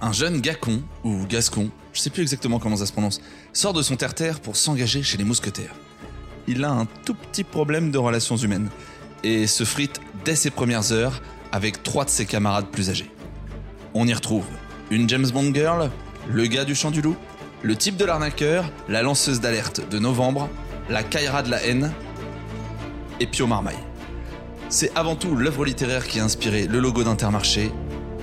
Un jeune Gacon, ou Gascon, je sais plus exactement comment ça se prononce, sort de son terre-terre pour s'engager chez les mousquetaires. Il a un tout petit problème de relations humaines, et se frite dès ses premières heures avec trois de ses camarades plus âgés. On y retrouve une James Bond girl, le gars du chant du loup, le type de l'arnaqueur, la lanceuse d'alerte de novembre, la Kaira de la haine et Pio Marmaille. C'est avant tout l'œuvre littéraire qui a inspiré le logo d'Intermarché.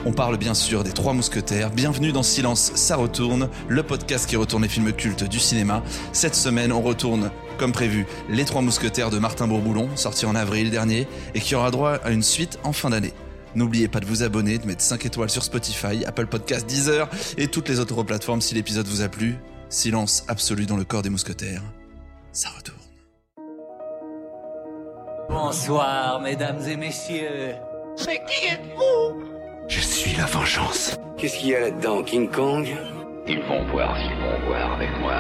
On parle bien sûr des Trois Mousquetaires. Bienvenue dans Silence, ça retourne, le podcast qui retourne les films cultes du cinéma. Cette semaine, on retourne, comme prévu, Les Trois Mousquetaires de Martin Bourboulon, sorti en avril dernier, et qui aura droit à une suite en fin d'année. N'oubliez pas de vous abonner, de mettre 5 étoiles sur Spotify, Apple Podcasts, Deezer et toutes les autres plateformes si l'épisode vous a plu. Silence absolu dans le corps des mousquetaires. Ça retourne. Bonsoir, mesdames et messieurs. Mais qui êtes-vous? Je suis la vengeance. Qu'est-ce qu'il y a là-dedans, King Kong? Ils vont voir s'ils vont voir avec moi.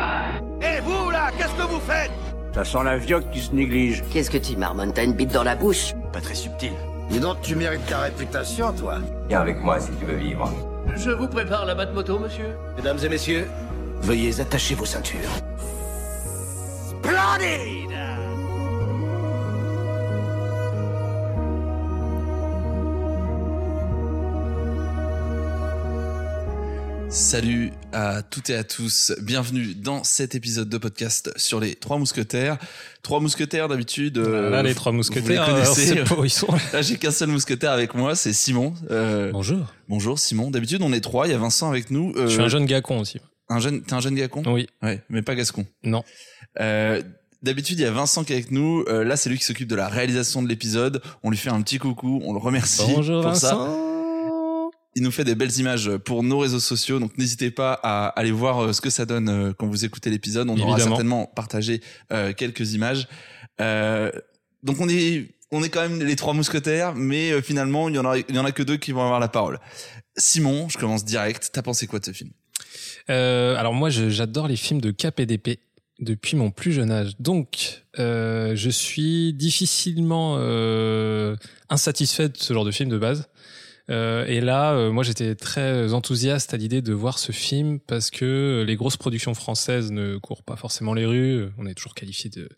Et vous, là, qu'est-ce que vous faites? Ça sent la vioque qui se néglige. Qu'est-ce que tu marmonnes? T'as une bite dans la bouche? Pas très subtil. Dis donc, tu mérites ta réputation, toi. Viens avec moi si tu veux vivre. Je vous prépare la batte moto, monsieur. Mesdames et messieurs, veuillez attacher vos ceintures. Splendide Salut à toutes et à tous, bienvenue dans cet épisode de podcast sur les Trois Mousquetaires. Trois Mousquetaires d'habitude. euh, Là, les trois vous mousquetaires, les alors, connaissez. c'est pas où ils sont. Là, j'ai qu'un seul mousquetaire avec moi, c'est Simon. Euh, Bonjour. bonjour Simon. D'habitude, on est trois. Il y a Vincent avec nous. Euh, Je suis un jeune gacon aussi. un jeune. T'es un jeune gacon? Oui. Ouais, mais pas gascon. Non. Euh, D'habitude, il y a Vincent qui est avec nous. Euh, là, c'est lui qui s'occupe de la réalisation de l'épisode. On lui fait un petit coucou. On le remercie Bonjour pour ça. Il nous fait des belles images pour nos réseaux sociaux, donc n'hésitez pas à aller voir euh, ce que ça donne euh, quand vous écoutez l'épisode. On aura Évidemment. certainement partagé euh, quelques images. Euh, donc on est on est quand même les trois mousquetaires, mais finalement il y en a il y en a que deux qui vont avoir la parole. Simon, je commence direct. T'as pensé quoi de ce film? Euh, alors moi, j'adore les films de KPDP depuis mon plus jeune âge. Donc, euh, je suis difficilement euh, insatisfait de ce genre de film de base. Euh, et là, euh, moi, j'étais très enthousiaste à l'idée de voir ce film parce que les grosses productions françaises ne courent pas forcément les rues. On est toujours qualifié de,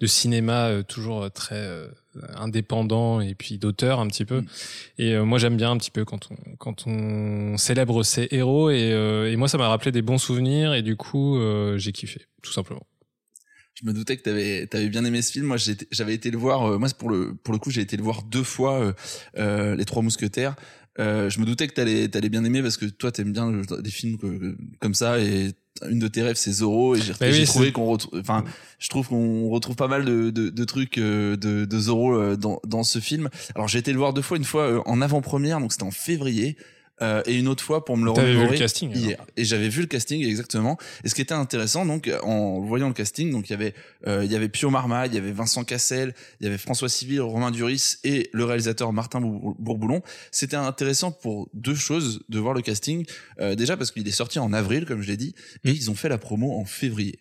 de cinéma euh, toujours très euh, indépendant et puis d'auteur un petit peu. Mm. Et euh, moi, j'aime bien un petit peu quand on quand on célèbre ses héros. Et, euh, et moi, ça m'a rappelé des bons souvenirs et du coup, euh, j'ai kiffé, tout simplement. Je me doutais que t'avais avais bien aimé ce film. Moi, j'avais été le voir. euh, moi, c'est pour le pour le coup, j'ai été le voir deux fois. euh, euh, les Trois Mousquetaires. Euh, je me doutais que t'allais t'allais bien aimer parce que toi, t'aimes bien des films que- comme ça et une de tes rêves, c'est Zorro. Et j'ai Bah oui, trouvé qu'on retrouve. Enfin, je trouve qu'on retrouve pas mal de de, de trucs euh, de de Zorro dans dans ce film. Alors, j'ai été le voir deux fois. Une fois en avant-première, donc c'était en février. Euh, et une autre fois pour me le T'avais vu le casting alors hier. Et j'avais vu le casting exactement. Et ce qui était intéressant, donc en voyant le casting, donc il y avait euh, il y avait Pio Marmaille, il y avait Vincent Cassel, il y avait François Civil, Romain Duris et le réalisateur Martin Bour- Bourboulon. C'était intéressant pour deux choses de voir le casting. Euh, déjà parce qu'il est sorti en avril, comme je l'ai dit, et ils ont fait la promo en février.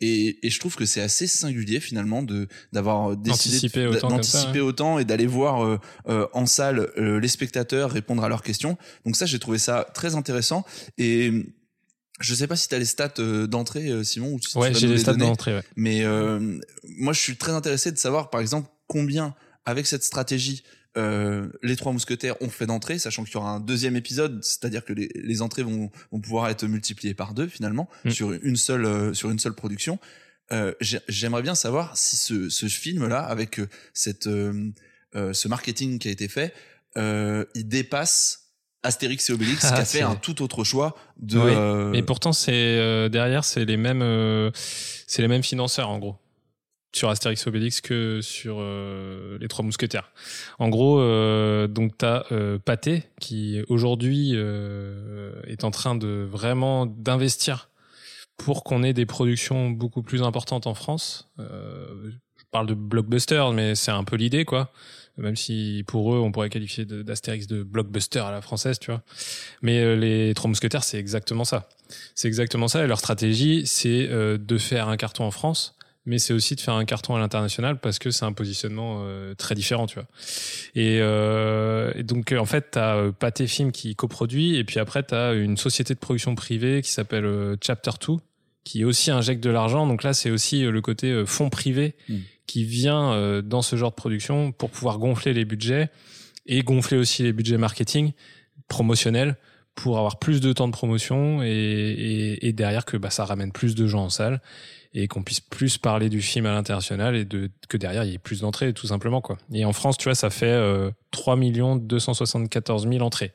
Et, et je trouve que c'est assez singulier finalement de d'avoir décidé D'anticiper autant et d'aller voir euh, euh, en salle euh, les spectateurs répondre à leurs questions. Donc ça, j'ai trouvé ça très intéressant. Et je sais pas si tu as les stats euh, d'entrée, euh, Simon, ou si tu Ouais, j'ai les les stats d'entrée. Ouais. Mais euh, moi, je suis très intéressé de savoir, par exemple, combien, avec cette stratégie, euh, les trois mousquetaires ont fait d'entrée, sachant qu'il y aura un deuxième épisode, c'est-à-dire que les, les entrées vont, vont pouvoir être multipliées par deux finalement Mm. sur une seule euh, sur une seule production. Euh, j'ai- J'aimerais bien savoir si ce, ce film-là, avec euh, cette ce marketing qui a été fait, euh, il dépasse Astérix et Obélix, Ah, qui a fait c'est- un tout autre choix de. Oui. Et pourtant, c'est euh, derrière, c'est les mêmes, euh, c'est les mêmes financeurs en gros sur Astérix Obélix que sur euh, les Trois Mousquetaires. En gros, euh, donc t'as euh, qui aujourd'hui euh, est en train de vraiment d'investir pour qu'on ait des productions beaucoup plus importantes en France. Euh, je parle de blockbuster, mais c'est un peu l'idée quoi. Même si pour eux, on pourrait qualifier d'Astérix de blockbuster à la française, tu vois. Mais euh, les Trois Mousquetaires, c'est exactement ça. C'est exactement ça. Et leur stratégie, c'est de faire un carton en France, mais c'est aussi de faire un carton à l'international parce que c'est un positionnement euh, très différent, tu vois. Et, euh, et donc, en fait, t'as euh, Pathé Film qui coproduit, et puis après, t'as une société de production privée qui s'appelle euh, Chapter 2, qui aussi injecte de l'argent. Donc là, c'est aussi euh, le côté euh, fonds privé Mm. qui vient euh, dans ce genre de production pour pouvoir gonfler les budgets et gonfler aussi les budgets marketing promotionnels pour avoir plus de temps de promotion et, et, et derrière que bah, ça ramène plus de gens en salle et qu'on puisse plus parler du film à l'international et de que derrière il y ait plus d'entrées tout simplement quoi. Et en France, tu vois, ça fait euh, 3 274 000 entrées.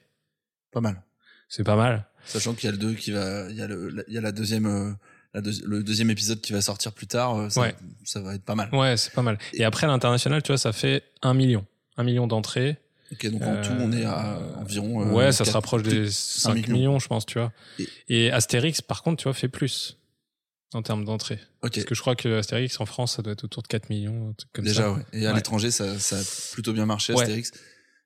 Pas mal. C'est pas mal. Sachant qu'il y a le 2 qui va, il y a le, la- il y a la deuxième, euh, la deuxi- le deuxième épisode qui va sortir plus tard. euh, Ça, Ouais. ça va être pas mal. Ouais, c'est pas mal. Et après l'international, tu vois, ça fait 1 million. 1 million d'entrées. Ok, donc en tout, on est à Euh, environ. ouais, ça se rapproche des plus- 5 millions. millions. je pense, tu vois. Et- Et, Astérix, par contre, tu vois, fait plus en termes d'entrées. Ok. Parce que je crois que Astérix en France, ça doit être autour de 4 millions, un truc comme Déjà, ça. ouais. Et à Ouais. l'étranger, ça, ça a plutôt bien marché, Ouais. Astérix.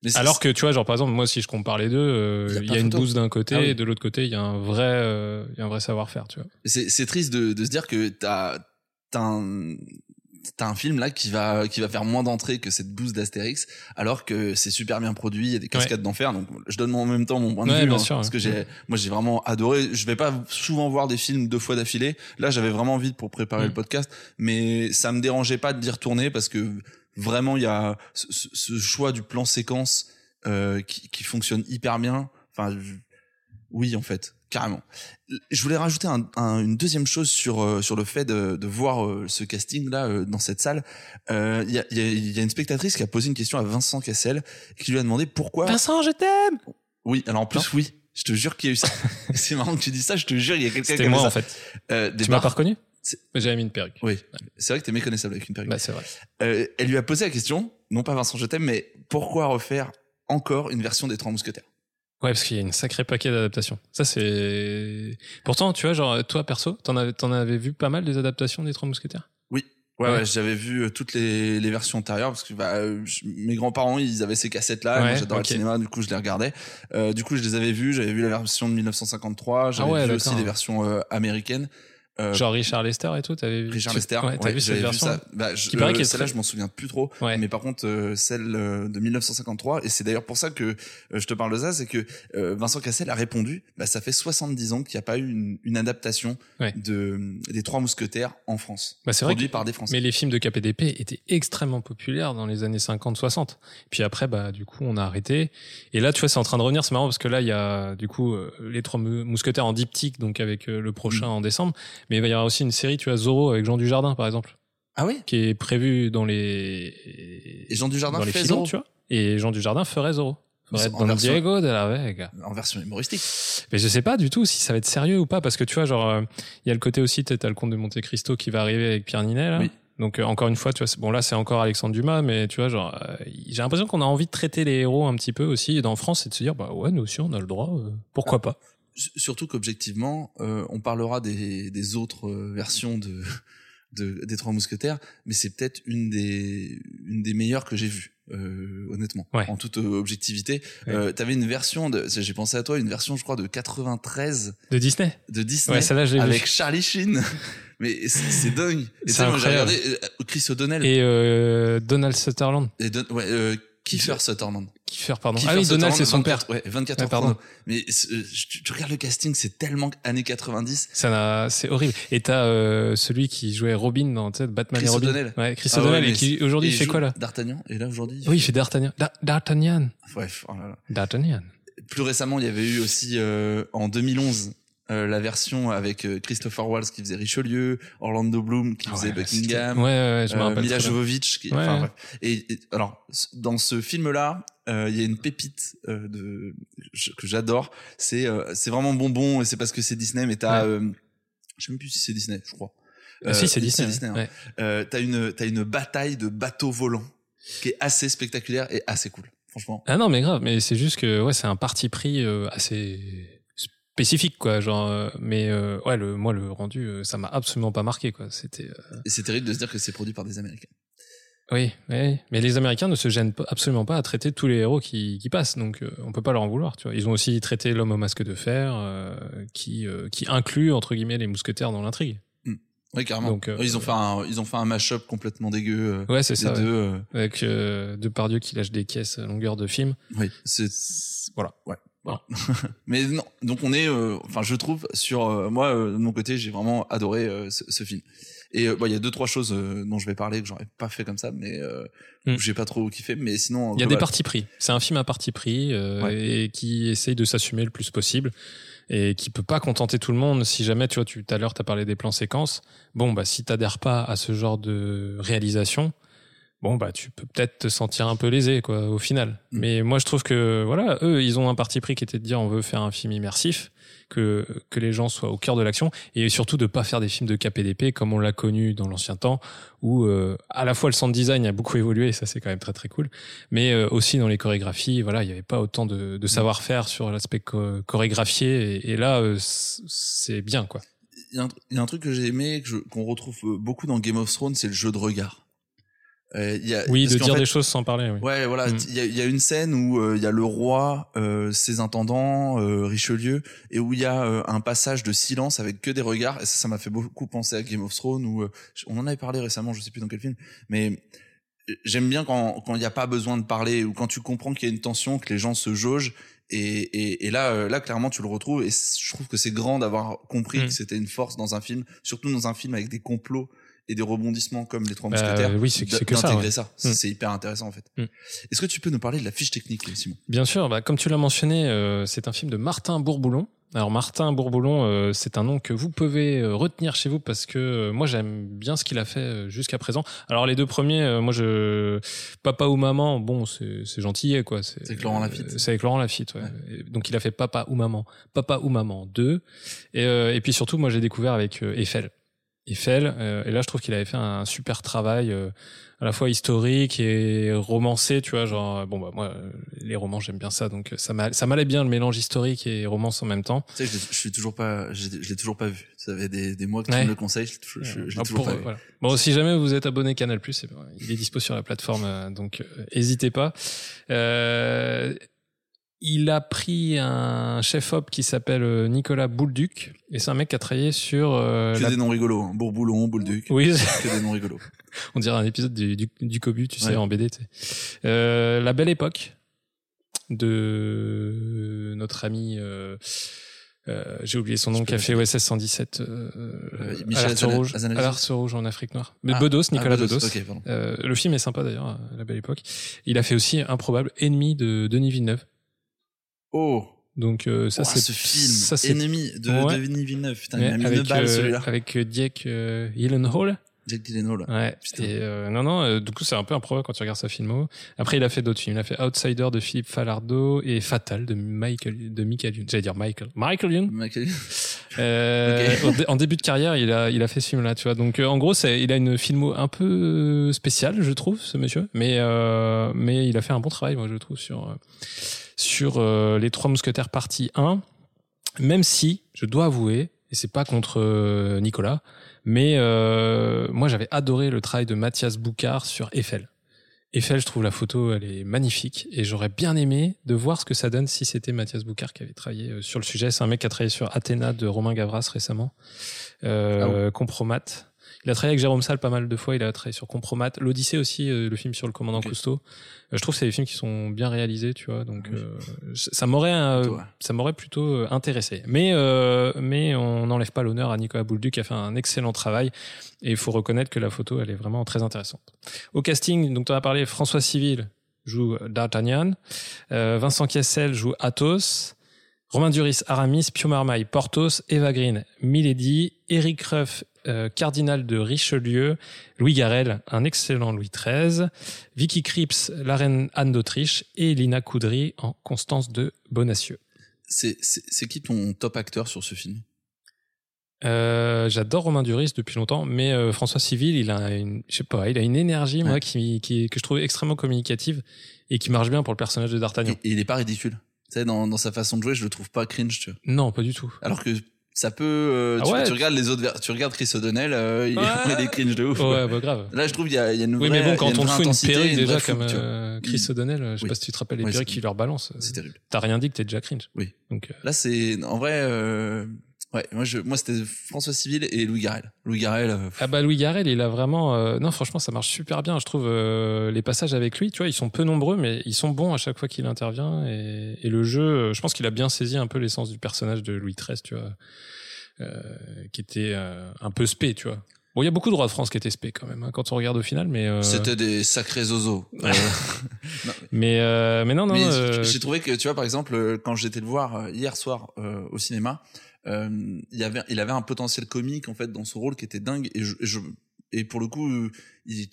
Mais Alors que tu vois, genre par exemple, moi si je compare les deux, euh, Il y a une bouse d'un côté Ah oui. et de l'autre côté il y a un vrai, euh, il y a un vrai savoir-faire, tu vois. c'est triste de, de se dire que t'as t'as un t'as un film là qui va qui va faire moins d'entrées que cette bouse d'Astérix alors que c'est super bien produit il y a des cascades d'enfer donc je donne en même temps mon point de Ouais, vue bien hein, sûr, parce ouais. que j'ai moi j'ai vraiment adoré. Je vais pas souvent voir des films deux fois d'affilée. Là j'avais vraiment envie pour préparer Mm. le podcast mais ça me dérangeait pas de d'y retourner parce que vraiment il y a ce, ce- ce choix du plan séquence euh, qui, qui fonctionne hyper bien. Enfin je- oui en fait carrément je voulais rajouter un- un- une deuxième chose sur euh, sur le fait de, de voir euh, ce casting là euh, dans cette salle. Euh, Il y, a, y, a, y a une spectatrice qui a posé une question à Vincent Cassel qui lui a demandé pourquoi. Vincent, je t'aime. Oui, alors en plus oui. Je te jure qu'il y a eu ça. C'est marrant que tu dis ça. Je te jure, il y a quelqu'un qui C'était moi ça. en fait. Euh, Tu m'as pas reconnu? J'avais mis une perruque. Oui, c'est vrai que t'es méconnaissable avec une perruque. Bah c'est vrai. Euh, elle lui a posé la question, non pas Vincent je t'aime, mais pourquoi refaire encore une version des Trois Mousquetaires? Ouais, parce qu'il y a une sacrée paquet d'adaptations. Ça c'est. Pourtant, tu vois, genre toi perso, t'en avais, t'en avais vu pas mal des adaptations des Trois Mousquetaires? Oui. Ouais, Ouais. ouais, j'avais vu euh, toutes les, les versions antérieures parce que bah, euh, je- mes grands-parents ils avaient ces cassettes là, moi Ouais, j'adorais le cinéma, du coup je les regardais. Euh, du coup je les avais vus, j'avais vu la version de 1953, j'avais Ah ouais, vu aussi les versions euh, américaines. Euh, Genre Richard Lester et tout, t'avais vu Richard Lester, Ouais, vu cette version ça. Bah, je, Qui euh, celle-là très- je m'en souviens plus trop, Ouais. mais par contre euh, celle euh, de 1953 et c'est d'ailleurs pour ça que euh, je te parle de ça, c'est que euh, Vincent Cassel a répondu, bah, ça fait 70 ans qu'il n'y a pas eu une, une adaptation Ouais. de des Trois Mousquetaires en France, Bah, c'est vrai produit que- par des Français. Mais les films de KPDP étaient extrêmement populaires dans les années 50-60. Puis après, bah, du coup, on a arrêté. Et là, tu vois, c'est en train de revenir. C'est marrant parce que là, il y a, du coup, les trois Mou- mousquetaires en diptyque, donc avec le prochain Mm. en décembre. Mais il va y avoir aussi une série, tu vois, Zorro avec Jean Dujardin, par exemple, Ah oui qui est prévue dans les, Et Jean Dujardin dans les fait Zorro tu vois. Et Jean Dujardin ferait. Mais Ferait Don version- Diego de la Vega. en version humoristique. Mais je sais pas du tout si ça va être sérieux ou pas, parce que tu vois, genre, euh, il y a le côté aussi, t'as le comte de Monte Cristo qui va arriver avec Pierre Ninet, là. Oui. Donc, euh, encore une fois, tu vois, bon, là, c'est encore Alexandre Dumas, mais tu vois, genre, euh, j'ai l'impression qu'on a envie de traiter les héros un petit peu aussi, et dans France, c'est de se dire, bah ouais, nous aussi, on a le droit, euh, pourquoi pas. Surtout qu'objectivement, euh, on parlera des, des autres euh, versions de, de des Trois Mousquetaires, mais c'est peut-être une des une des meilleures que j'ai vues, euh, honnêtement, Ouais. en toute euh, objectivité. Ouais. Euh, T'avais une version de, j'ai pensé à toi, une version, je crois, de 93 De Disney de Disney Ouais, l'ai avec vue. Charlie Sheen. mais c'est dingue. Et moi j'ai regardé euh, Chris O'Donnell Et euh, Donald Sutherland, et Don- ouais, euh, Kiefer Sutherland. Kiefer, pardon. Kiefer ah oui, Donald, c'est son 24 père. Ouais, 24 Ouais, heures pardon. Mais tu, tu regardes le casting, c'est tellement années 90. Ça n'a- c'est horrible. Et t'as euh, celui qui jouait Robin dans tu sais, Batman Chris et Robin. O'Donnell. Ouais, Chris Ah O'Donnell, et qui aujourd'hui, fait quoi là D'Artagnan. Et là aujourd'hui. Oui, il fait D'Artagnan. Da- D'Artagnan. Bref, oh là là. D'Artagnan. Plus récemment, il y avait eu aussi euh, en 2011 euh, la version avec euh, Christopher Waltz qui faisait Richelieu, Orlando Bloom qui faisait ouais, Buckingham, Ouais, ouais, ouais, je euh. Mila. Jovovich. Qui, Ouais, enfin, ouais. bref. Et, et alors, dans ce film-là, euh, il y a une pépite euh, de je- que j'adore. C'est euh, c'est vraiment bonbon et c'est parce que c'est Disney. Mais t'as, Ouais. euh, je sais même plus si c'est Disney, je crois. Ah, si, c'est Disney. hein. ouais. Euh, t'as une t'as une bataille de bateaux volants qui est assez spectaculaire et assez cool. Franchement. Ah non, mais grave, mais c'est juste que ouais, c'est un parti pris euh, assez spécifique quoi, genre euh, mais euh, ouais, le moi le rendu euh, ça m'a absolument pas marqué quoi, c'était euh, Et c'est terrible de se dire que c'est produit par des Américains. oui, oui, mais les Américains ne se gênent absolument pas à traiter tous les héros qui, qui passent, donc euh, on peut pas leur en vouloir. Tu vois, ils ont aussi traité l'homme au masque de fer, qui qui inclut entre guillemets les mousquetaires dans l'intrigue. Ouais, carrément. Donc, euh, ils ont fait un, ils ont fait un mash-up complètement dégueu. Ouais, c'est ça. ouais. deux. euh, Avec Depardieu qui lâche des caisses à longueur de film. oui, c'est Voilà. Mais non, donc on est, euh, enfin je trouve sur euh, moi euh, de mon côté j'ai vraiment adoré euh, ce, ce film. Et euh, bon, il y a deux trois choses euh, dont je vais parler que j'aurais pas fait comme ça, mais que j'ai pas trop kiffé. Mais sinon, Il y a des partis pris. C'est un film à parti pris euh, Ouais. et qui essaye de s'assumer le plus possible et qui peut pas contenter tout le monde. Si jamais, tu vois, tu tout à l'heure t'as parlé des plans séquences. Bon, bah si t'adhères pas à ce genre de réalisation, bon bah tu peux peut-être te sentir un peu lésé quoi au final. Mm. Mais moi je trouve que voilà, eux ils ont un parti pris qui était de dire on veut faire un film immersif, que que les gens soient au cœur de l'action et surtout de pas faire des films de KPDP comme on l'a connu dans l'ancien temps où euh, à la fois le sound design a beaucoup évolué et ça c'est quand même très très cool mais euh, aussi dans les chorégraphies voilà il y avait pas autant de, de savoir-faire sur l'aspect cho- chorégraphié et, et là euh, c'est bien quoi Il y, a un, il y a un truc que j'ai aimé qu'on retrouve beaucoup dans Game of Thrones, c'est le jeu de regard. Euh, il y a, oui de dire fait- des choses sans parler oui. Ouais, voilà. Mm. Il y, a, il y a une scène où euh, il y a le roi, euh, ses intendants, Richelieu, et où il y a un passage de silence avec que des regards. Et ça, ça m'a fait beaucoup penser à Game of Thrones. Où on en avait parlé récemment, je sais plus dans quel film, mais j'aime bien quand quand il n'y a pas besoin de parler ou quand tu comprends qu'il y a une tension, que les gens se jaugent. Et, et, et là, là, clairement, tu le retrouves. Et je trouve que c'est grand d'avoir compris Mm. que c'était une force dans un film, surtout dans un film avec des complots et des rebondissements comme les Trois Bah, Mousquetaires. oui, c'est- que ça, ouais. ça. C'est Mm. c'est hyper intéressant en fait. Mm. Est-ce que tu peux nous parler de la fiche technique, Simon? Bien sûr, bah, comme tu l'as mentionné, euh, c'est un film de Martin Bourboulon. Alors Martin Bourboulon, euh, c'est un nom que vous pouvez euh, retenir chez vous parce que euh, moi j'aime bien ce qu'il a fait euh, jusqu'à présent. Alors les deux premiers, euh, moi je Papa ou Maman, bon c'est gentil quoi. C'est avec Laurent Lafitte. euh, c'est avec Laurent Lafitte, ouais. Donc il a fait Papa ou Maman, Papa ou Maman 2 et, euh, et puis surtout moi j'ai découvert avec euh, Eiffel. Eiffel euh, et là je trouve qu'il avait fait un super travail euh, à la fois historique et romancé, tu vois, genre euh, bon bah moi euh, les romans j'aime bien ça donc ça m'a ça m'allait bien le mélange historique et romance en même temps. Tu sais, je, je suis toujours pas, je, l'ai- je l'ai toujours pas vu. Ça fait des, des mois que tu Ouais. me le conseilles, je, je, je, Ah, toujours pour- pas vu. voilà. Bon, si jamais vous êtes abonné Canal+, eh ben, il est dispo sur la plateforme, donc euh, hésitez pas. Euh, il a pris un chef-op qui s'appelle euh, Nicolas Boulduc, et c'est un mec qui a travaillé sur... euh, Que la- des noms rigolos, hein. Bourboulon, Boulduc. Oui, Que des noms rigolos. on dirait un épisode du, du, du Cobu, tu sais, Ouais. en BD. tu sais. Euh, la Belle Époque de notre ami... euh, euh, j'ai oublié son nom, qui a fait OSS 117, euh, Euh, Michel Alerte rouge. Alerte rouge en Afrique noire. Mais Ah, Bedos, ah, Nicolas Bedos. Pardon. Euh, le film est sympa d'ailleurs, la belle époque. Il a fait aussi Improbable, ennemi de Denis Villeneuve. Oh, Donc euh, ça Oh, c'est ce film, ça c'est ennemi de Ouais. Denis Villeneuve. Putain, Ouais, il m'a mis avec une balle euh, celui-là. avec euh, Gyllenhaal. Jack Gyllenhaal. Ouais. Et euh, non non, euh, du coup c'est un peu improbable quand tu regardes sa filmo. Après il a fait d'autres films. Il a fait Outsider de Philippe Falardeau et Fatal de Michael de Michael Youn. J'allais dire Michael. Michael Youn? Michael- Euh, en dé- en début de carrière, il a, il a fait ce film-là, tu vois. Donc, euh, en gros, c'est, il a une filmo un peu spéciale, je trouve, ce monsieur. Mais, euh, mais il a fait un bon travail, moi, je trouve, sur, euh, sur euh, les Trois Mousquetaires partie 1. Même si, je dois avouer, et c'est pas contre Nicolas, mais euh, moi, j'avais adoré le travail de Mathias Boucard sur Eiffel. Eiffel, je trouve la photo, elle est magnifique et j'aurais bien aimé de voir ce que ça donne si c'était Mathias Boucard qui avait travaillé euh, sur le sujet. C'est un mec qui a travaillé sur Athéna de Romain Gavras récemment, euh, Compromat. Il a travaillé avec Jérôme Salle pas mal de fois. Il a travaillé sur Compromat, l'Odyssée aussi, euh, le film sur le commandant. Cousteau. Euh, je trouve que c'est des films qui sont bien réalisés, tu vois. Donc Oui. euh, ça m'aurait, euh, ça m'aurait plutôt intéressé. Mais euh, mais on n'enlève pas l'honneur à Nicolas Boulduc qui a fait un excellent travail. Et il faut reconnaître que la photo, elle est vraiment très intéressante. Au casting, donc tu as parlé, François Civil joue D'Artagnan, euh, Vincent Cassel joue Athos, Romain Duris, Aramis, Pio Marmaille, Porthos, Eva Green, Milady, Eric Ruff, euh, cardinal de Richelieu, Louis Garrel, un excellent Louis XIII, Vicky Krieps, la reine Anne d'Autriche, et Lina Coudry en Constance de Bonacieux. C'est, c'est, c'est qui ton top acteur sur ce film? Euh, J'adore Romain Duris depuis longtemps, mais euh, François Civil, il a une, je sais pas, il a une énergie moi qui, qui que je trouve extrêmement communicative et qui marche bien pour le personnage de D'Artagnan. et il est pas ridicule. Tu sais, dans, dans sa façon de jouer, je le trouve pas cringe, tu vois. Non, pas du tout. Alors que ça peut, euh, Ah tu, ouais. tu regardes les autres, tu regardes Chris O'Donnell, euh, il, Ouais. est cringe de ouf. Ouais, bah grave. Là, je trouve il y a, il y a une vraie, Oui, mais bon, quand on fout une perruque déjà comme euh, Chris Il- O'Donnell, je sais Oui. pas si tu te rappelles les perruques qui leur balancent. C'est terrible. T'as rien dit que t'es déjà cringe. Oui. Donc, euh, Là, c'est en vrai, euh, Ouais, moi, je, moi c'était François Civil et Louis Garrel. Louis Garrel. euh, Ah bah Louis Garrel, il a vraiment euh, non franchement ça marche super bien. Je trouve euh, les passages avec lui, tu vois, ils sont peu nombreux mais ils sont bons à chaque fois qu'il intervient et, et le jeu, euh, je pense qu'il a bien saisi un peu l'essence du personnage de Louis XIII, tu vois, euh, qui était euh, un peu spé, tu vois. Bon, il y a beaucoup de rois de France qui étaient spé quand même hein, quand on regarde au final, mais euh, C'était des sacrés zozos. Euh, mais euh, mais non non. euh, j'ai trouvé que tu vois par exemple quand j'étais le voir hier soir euh, au cinéma, euh, il avait il avait un potentiel comique en fait dans son rôle qui était dingue et je, et je- et pour le coup il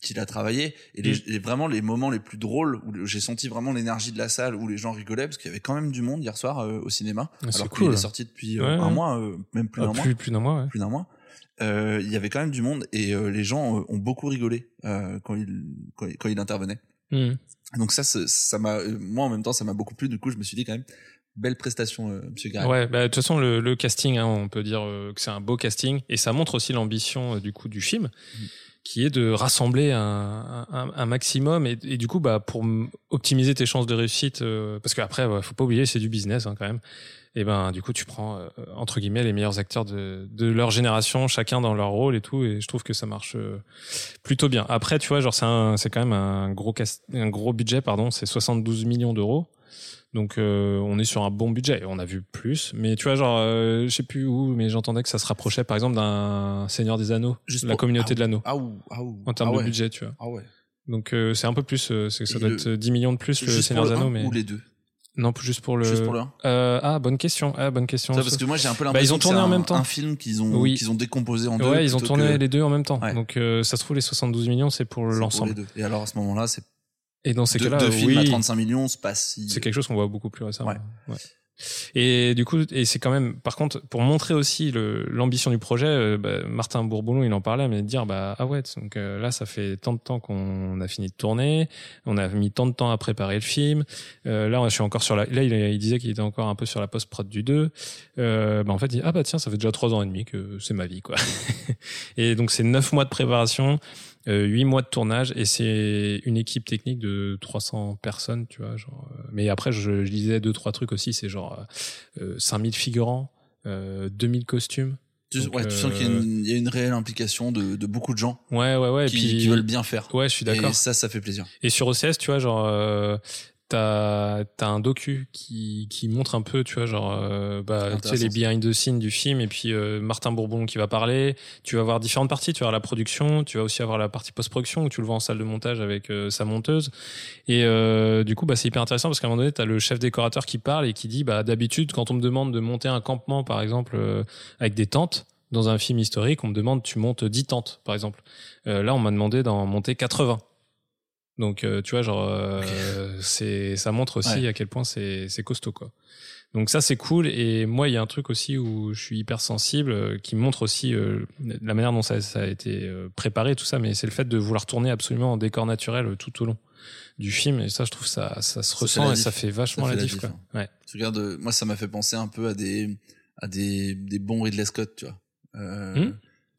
qu'il a travaillé et, les, et vraiment les moments les plus drôles où j'ai senti vraiment l'énergie de la salle où les gens rigolaient parce qu'il y avait quand même du monde hier soir euh, au cinéma Ah, alors cool. qu'il est sorti depuis euh, Ouais, un ouais. mois euh, même plus ah, d'un mois plus d'un mois. Ouais. plus d'un mois euh, il y avait quand même du monde et euh, les gens euh, ont beaucoup rigolé euh, quand il quand, il- quand il intervenait Hmm. donc ça, ça m'a, moi en même temps, ça m'a beaucoup plu. Du coup, je me suis dit quand même, belle prestation, euh, Monsieur Garrel. Ouais, bah, de toute façon, le, le casting, hein, on peut dire euh, que c'est un beau casting, et ça montre aussi l'ambition euh, du coup du film, qui est de rassembler un, un, un maximum, et, et du coup, bah, pour optimiser tes chances de réussite, euh, parce qu'après, faut pas oublier, c'est du business hein, quand même. Et ben, du coup, tu prends euh, entre guillemets les meilleurs acteurs de, de leur génération, chacun dans leur rôle et tout, et je trouve que ça marche plutôt bien. Après, tu vois, genre c'est c'est quand même un gros un gros budget, pardon, c'est 72 millions d'euros. Donc euh, on est sur un bon budget. On a vu plus, mais tu vois genre euh, je sais plus où, mais j'entendais que ça se rapprochait par exemple d'un Seigneur des Anneaux, Juste la pour- communauté ah, de l'anneau, Ah ou, ah en termes ah de budget, tu vois. Ah ouais. Donc euh, c'est un peu plus, euh, c'est ça Et doit le- être 10 millions de plus le Seigneur des Anneaux, 1 mais ou les deux? non juste pour le. Juste pour le 1. Euh, ah bonne question, ah bonne question. parce que moi j'ai un peu Bah, l'impression ils ont que tourné en un- même temps. Un film qu'ils ont, Oui. qu'ils ont décomposé en deux. ouais, ils ont tourné que- les deux en même temps. Ouais. Donc euh, ça se trouve les 72 millions c'est pour l'ensemble. Et alors à ce moment-là, c'est Et dans ces cas-là, deux films à oui. 35 millions, c'est pas si. C'est quelque chose qu'on voit beaucoup plus récemment. Ouais. Ouais. Et du coup, et c'est quand même, par contre, pour montrer aussi l'ambition du projet, euh, bah, Martin Bourboulon, il en parlait, mais de dire, bah, ah ouais, donc euh, là, ça fait tant de temps qu'on a fini de tourner, on a mis tant de temps à préparer le film. Euh, là, je suis encore sur la, là, il, il disait qu'il était encore un peu sur la post-prod du 2. Euh, bah, en fait, il dit, ah bah tiens, ça fait déjà trois ans et demi que c'est ma vie, quoi. et donc, c'est neuf mois de préparation. Euh, 8 mois de tournage et c'est une équipe technique de 300 personnes, tu vois. Genre, euh, mais après, je, je lisais deux, trois trucs aussi. C'est genre euh, 5000 figurants, euh, 2000 costumes. Tu, Donc, ouais, tu sens qu'il y a euh, une, il y a une réelle implication de, de beaucoup de gens Ouais, ouais, ouais. qui, et puis, qui veulent bien faire. Ouais, je suis d'accord. Et ça, ça fait plaisir. Et sur OCS, tu vois, genre, euh, t'as t'as un docu qui qui montre un peu, tu vois, genre, euh, bah, tu sais, les behind the scenes du film, et puis euh, Martin Bourbon qui va parler. Tu vas voir différentes parties. Tu vas avoir la production, tu vas aussi avoir la partie post-production où tu le vois en salle de montage avec euh, sa monteuse. Et euh, du coup, bah, c'est hyper intéressant parce qu'à un moment donné, t'as le chef décorateur qui parle et qui dit, bah, d'habitude, quand on me demande de monter un campement, par exemple, euh, avec des tentes. Dans un film historique, on me demande tu montes 10 tentes, par exemple. Euh, là, on m'a demandé d'en monter 80. Donc euh, tu vois genre euh, c'est ça montre aussi Ouais. à quel point c'est c'est costaud quoi. Donc ça c'est cool et moi il y a un truc aussi où je suis hyper sensible euh, qui montre aussi euh, la manière dont ça, ça a été euh, préparé tout ça mais c'est le fait de vouloir tourner absolument en décor naturel euh, tout au long du film et ça je trouve ça ça se Ça ressent et ça fait vachement fait la la diff quoi. hein. Ouais. Tu regardes, moi, ça m'a fait penser un peu à des, à des, des bons Ridley Scott, tu vois. Euh, Hmm.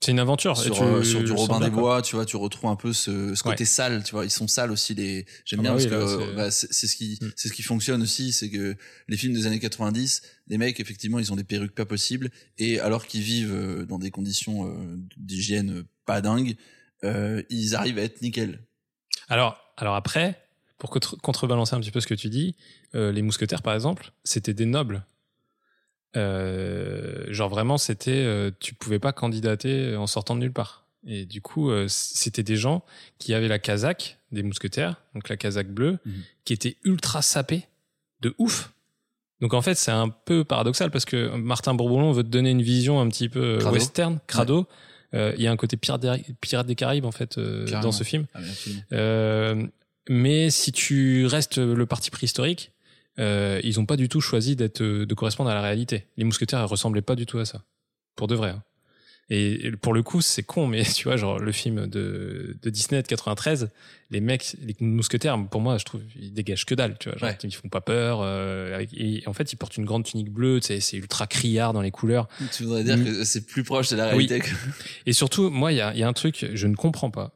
C'est une aventure et sur, tu euh, sur du Robin des. Bois, tu vois, tu retrouves un peu ce, ce côté Ouais. sale, tu vois. Ils sont sales aussi les. J'aime Ah bien bah parce que c'est- bah, c'est ce qui, Mm. c'est ce qui fonctionne aussi, c'est que les films des années 90, les mecs effectivement, ils ont des perruques pas possibles et alors qu'ils vivent euh, dans des conditions euh, d'hygiène pas dingues, euh, ils arrivent à être nickel. Alors, alors après, pour contre- contrebalancer un petit peu ce que tu dis, euh, les mousquetaires, par exemple, c'était des nobles. Euh, genre vraiment, c'était, euh, tu pouvais pas candidater en sortant de nulle part. Et du coup, euh, c'était des gens qui avaient la casaque des mousquetaires, donc la casaque bleue, Mhm. qui était ultra sapée, de ouf. Donc en fait, c'est un peu paradoxal parce que Martin Bourboulon veut te donner une vision un petit peu Crado. western, crado. Euh, Il y a un côté pirate des, Pirates des Caraïbes en fait euh, dans ce film. Ah. Euh, mais si tu restes le parti préhistorique, euh, ils ont pas du tout choisi d'être de correspondre à la réalité. Les mousquetaires ils ressemblaient pas du tout à ça, pour de vrai. hein. Et pour le coup, c'est con, mais tu vois, genre le film de, de Disney de 93, les mecs, les mousquetaires, pour moi, je trouve, ils dégagent que dalle, tu vois. Genre, Ouais. Ils font pas peur. euh, avec- et en fait, ils portent une grande tunique bleue, tu sais, c'est ultra criard dans les couleurs. Tu voudrais dire Mm. que c'est plus proche de la Oui. réalité que. Et surtout, moi, il y a, y a un truc, je ne comprends pas.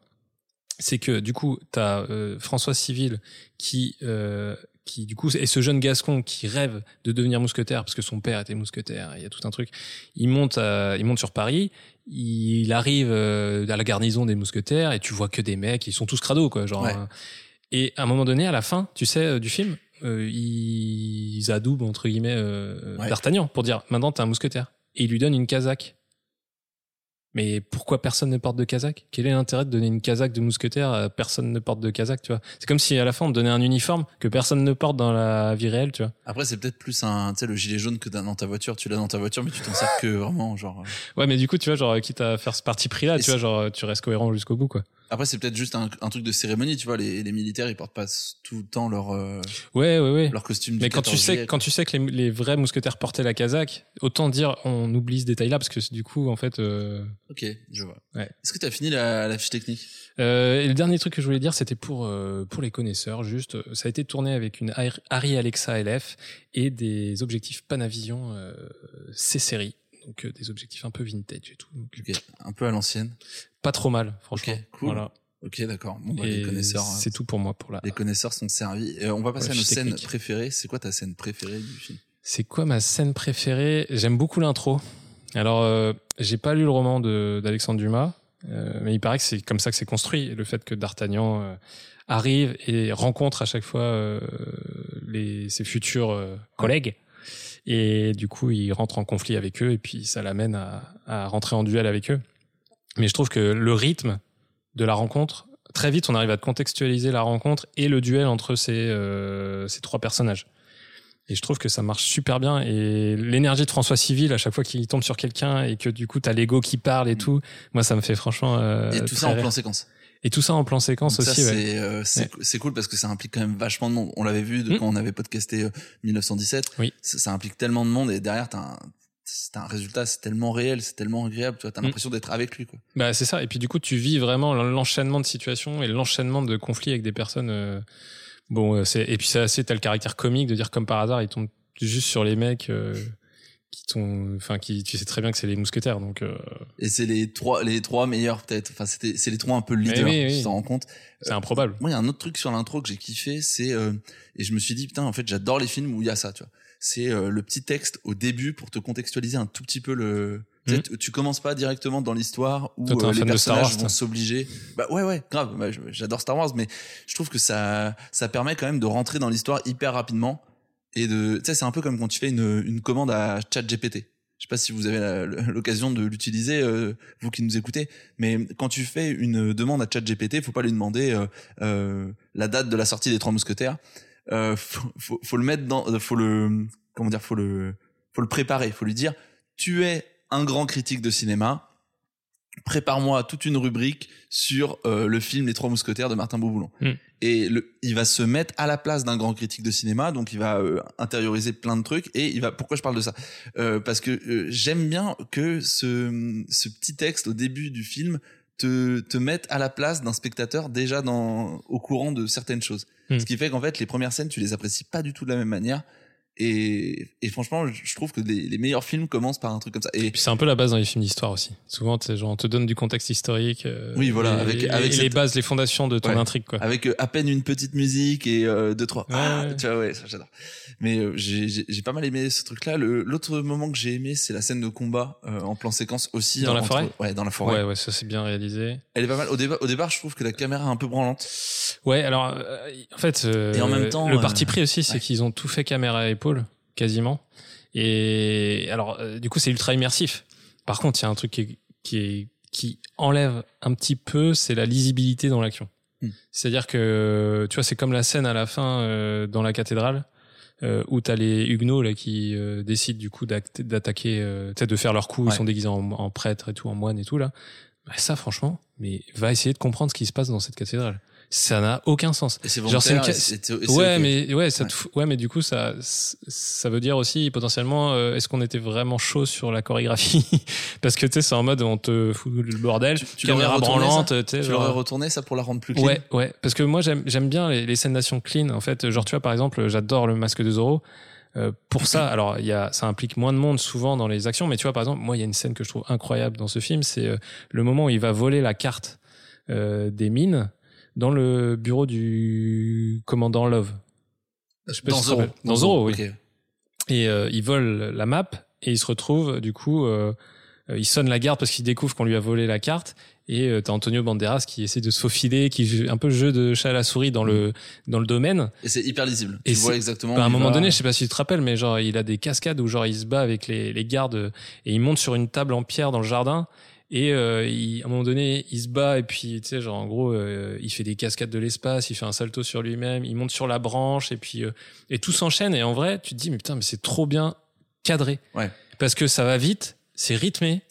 C'est que du coup, tu as François Civil qui, euh, qui du coup et ce jeune Gascon qui rêve de devenir mousquetaire parce que son père était mousquetaire, il y a tout un truc. Il monte, à- il monte sur Paris, il arrive euh, à la garnison des mousquetaires et tu vois que des mecs, ils sont tous crado quoi, genre. Ouais. euh, et à un moment donné, à la fin, tu sais, euh, du film, euh, ils adoubent entre guillemets euh, Ouais. D'Artagnan pour dire maintenant t'es un mousquetaire et il lui donne une casaque. Mais pourquoi personne ne porte de casaque Quel est l'intérêt de donner une casaque de mousquetaire à personne ne porte de casaque, tu vois? C'est comme si à la fin on te donnait un uniforme que personne ne porte dans la vie réelle, tu vois. Après, c'est peut-être plus un, tu sais, le gilet jaune que dans ta voiture. Tu l'as dans ta voiture, mais tu t'en sers que vraiment, genre. euh. Ouais, mais du coup, tu vois, genre quitte à faire ce parti pris là, Et tu vois, genre tu restes cohérent jusqu'au bout, quoi. Après, c'est peut-être juste un, un truc de cérémonie, tu vois. Les, les militaires, ils portent pas tout le temps leur, euh, Ouais, ouais, ouais. leur costume. du Mais quand tu 14 sais, juillet, quand tu sais que les, les vrais mousquetaires portaient la casaque, autant dire on oublie ce détail-là parce que du coup, en fait. Euh... Ok, je vois. Ouais. Est-ce que t'as fini la, la fiche technique? Euh, et le dernier truc que je voulais dire, c'était pour euh, pour les connaisseurs. Juste, euh, ça a été tourné avec une Ar- Arri Alexa LF et des objectifs Panavision euh, C série, donc euh, des objectifs un peu vintage et tout. Donc, Ok, un peu à l'ancienne. Pas trop mal, franchement. Ok, cool. Voilà. Ok, d'accord. Bon, bah, les connaisseurs, c'est tout pour moi pour la. les connaisseurs sont servis. Et on va passer Ouais, à nos scènes technique. préférées. C'est quoi ta scène préférée du film? C'est quoi ma scène préférée? J'aime beaucoup l'intro. Alors, euh, j'ai pas lu le roman de d'Alexandre Dumas, euh, mais il paraît que c'est comme ça que c'est construit. Le fait que D'Artagnan euh, arrive et rencontre à chaque fois euh, les, ses futurs euh, collègues. Et du coup, il rentre en conflit avec eux et puis ça l'amène à, à rentrer en duel avec eux. Mais je trouve que le rythme de la rencontre, très vite, on arrive à contextualiser la rencontre et le duel entre ces, euh, ces trois personnages. Et je trouve que ça marche super bien. Et l'énergie de François Civil, à chaque fois qu'il tombe sur quelqu'un et que du coup, t'as l'ego qui parle et tout, moi, ça me fait franchement. euh, Et tout ça en rire. plan séquence. Et tout ça en plan séquence ça, aussi, ouais. c'est euh, c'est c'est cool parce que ça implique quand même vachement de monde. On l'avait vu de Mm. quand on avait podcasté euh, 1917. Oui. Ça, ça implique tellement de monde et derrière t'as un t'as un résultat, c'est tellement réel, c'est tellement agréable, tu vois, t'as Mm. l'impression d'être avec lui, quoi. Bah, c'est ça. Et puis du coup, tu vis vraiment l'enchaînement de situations et l'enchaînement de conflits avec des personnes. euh, Bon, euh, c'est et puis c'est assez t'as le caractère comique de dire comme par hasard, ils tombent juste sur les mecs euh, qui t'ont, enfin, qui tu sais très bien que c'est les mousquetaires, donc. euh, Et c'est les trois, les trois meilleurs peut-être. Enfin, c'était, c'est les trois un peu leaders. oui, oui. Tu t'en rends compte. C'est improbable. Moi, il y a un autre truc sur l'intro que j'ai kiffé, c'est euh, et je me suis dit putain, en fait, j'adore les films où il y a ça, tu vois. C'est euh, le petit texte au début pour te contextualiser un tout petit peu le. Tu sais, Mhm. tu- commences pas directement dans l'histoire où Toi, euh, les personnages Wars, vont s'obliger. Bah ouais, ouais, grave. Bah, J'adore Star Wars, mais je trouve que ça, ça permet quand même de rentrer dans l'histoire hyper rapidement et de. Tu sais, c'est un peu comme quand tu fais une, une commande à ChatGPT. Je sais pas si vous avez l'occasion de l'utiliser, euh, vous qui nous écoutez, mais quand tu fais une demande à ChatGPT, faut pas lui demander euh, euh, la date de la sortie des Trois Mousquetaires. Euh, faut, faut, faut le mettre dans, euh, faut le, comment dire, faut le, faut le préparer. Faut lui dire, tu es un grand critique de cinéma. Prépare-moi toute une rubrique sur le film Les Trois Mousquetaires de Martin Beauboulon. Mm. Et le, il va se mettre à la place d'un grand critique de cinéma, donc il va euh, intérioriser plein de trucs. Et il va. Pourquoi je parle de ça? Euh, Parce que euh, j'aime bien que ce, ce petit texte au début du film te, te mette à la place d'un spectateur déjà dans, au courant de certaines choses. Hmm. Ce qui fait qu'en fait, les premières scènes, tu les apprécies pas du tout de la même manière. Et, et franchement, je trouve que les, les meilleurs films commencent par un truc comme ça. Et Puis c'est un peu la base dans les films d'histoire aussi. Souvent, genre, on te donne du contexte historique. euh, Oui, voilà, et- avec- avec les bases, les fondations de ton Ouais. intrigue, quoi. avec euh, à peine une petite musique et euh, deux trois. Ouais, Ah, ouais. tu vois, ouais, ça, j'adore. Mais euh, j'ai pas mal aimé ce truc-là. L'autre moment que j'ai aimé, c'est la scène de combat euh, en plan séquence aussi. Dans la entre- forêt? Ouais, dans la forêt. Ouais, ouais, ça c'est bien réalisé. Elle est pas mal. Au départ, au départ, je trouve que la caméra est un peu branlante. Ouais, alors, euh, en fait, euh, Et en même temps, le parti pris aussi, c'est qu'ils ont tout fait caméra à quasiment. Et alors, euh, du coup, c'est ultra immersif. Par contre, il y a un truc qui, est- qui, est, qui enlève un petit peu, c'est la lisibilité dans l'action. Hmm. C'est-à-dire que, tu vois, c'est comme la scène à la fin euh, dans la cathédrale. Euh, où t'as les huguenots là qui euh, décident du coup d'attaquer, euh, de faire leur coup, Ouais. ils sont déguisés en, en prêtre et tout, en moine et tout là. Bah, ça, franchement, mais va essayer de comprendre ce qui se passe dans cette cathédrale. Ça n'a aucun sens. Et c'est Genre, c'est une volontaire. et c'est- c'est Ouais, mais ouais, ça Ouais. ouais, mais du coup, ça, ça veut dire aussi potentiellement, euh, est-ce qu'on était vraiment chaud sur la chorégraphie? Parce que tu sais, c'est en mode on te fout le bordel, tu l'aurais caméra branlante, tu. Tu genre- l'aurais retourné ça pour la rendre plus clean? Ouais, ouais, parce que moi j'aime j'aime bien les, les scènes d'action clean. En fait, genre tu vois par exemple, j'adore le masque de Zorro. Euh, pour ça, alors il y a, ça implique moins de monde souvent dans les actions, mais tu vois par exemple, moi il y a une scène que je trouve incroyable dans ce film, c'est euh, le moment où il va voler la carte euh, des mines dans le bureau du commandant Love. Je sais pas Dans si Zoro. Dans Zoro, oui. Et euh, il vole la map et il se retrouve, du coup, euh, euh, il sonne la garde parce qu'il découvre qu'on lui a volé la carte. Et euh, t'as Antonio Banderas qui essaie de se faufiler, qui joue un peu le jeu de chat à la souris dans le dans le domaine. Et c'est hyper lisible. Et tu vois exactement. Bah, à un moment va. donné, je sais pas si tu te rappelles, mais genre il a des cascades où genre il se bat avec les, les gardes et il monte sur une table en pierre dans le jardin. Et euh, il, à un moment donné, il se bat et puis tu sais genre en gros, euh, il fait des cascades de l'espace, il fait un salto sur lui-même, il monte sur la branche et puis euh, et tout s'enchaîne. Et en vrai, tu te dis mais putain, mais c'est trop bien cadré. Ouais. Parce que ça va vite, c'est rythmé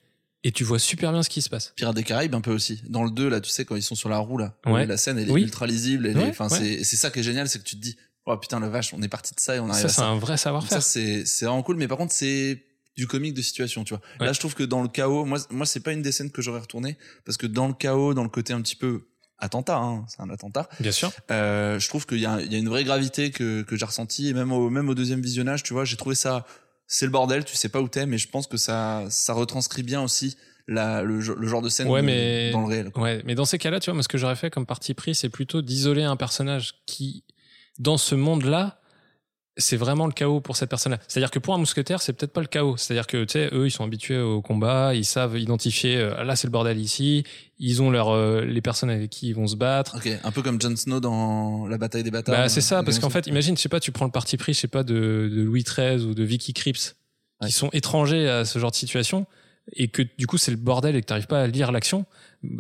et tu vois super bien ce qui se passe. Pirates des Caraïbes un peu aussi. Dans le 2 là, tu sais quand ils sont sur la roue là, Ouais. la scène elle est Oui. ultra lisible. elle est- Ouais, Enfin ouais. c'est c'est ça qui est génial, c'est que tu te dis oh putain la vache, on est parti de ça et on arrive Ça à c'est ça. un vrai savoir-faire. Ça c'est c'est vraiment cool, mais par contre c'est du comique de situation, tu vois. Ouais. Là je trouve que dans le chaos, moi moi c'est pas une des scènes que j'aurais retourné parce que dans le chaos, dans le côté un petit peu attentat, hein, c'est un attentat. Bien sûr. Euh, je trouve qu'il y a, il y a une vraie gravité que, que j'ai ressenti et même au, même au deuxième visionnage, tu vois, j'ai trouvé ça, c'est le bordel, tu sais pas où t'es, mais je pense que ça, ça retranscrit bien aussi la, le, ge- le genre de scène Ouais, mais- dans le réel. quoi. Ouais, mais dans ces cas-là, tu vois, moi, ce que j'aurais fait comme parti pris, c'est plutôt d'isoler un personnage qui, dans ce monde-là, c'est vraiment le chaos pour cette personne-là. C'est-à-dire que pour un mousquetaire, c'est peut-être pas le chaos. C'est-à-dire que, tu sais, eux, ils sont habitués au combat, ils savent identifier, euh, là, c'est le bordel ici, ils ont leur, euh, les personnes avec qui ils vont se battre. Ok, un peu comme Jon Snow dans la bataille des bâtards. Bah, c'est ça, euh, parce qu'en fait, imagine, je sais pas, tu prends le parti pris, je sais pas, de, de Louis XIII ou de Vicky Cripps, Ouais. qui sont étrangers à ce genre de situation, et que du coup, c'est le bordel et que t'arrives pas à lire l'action.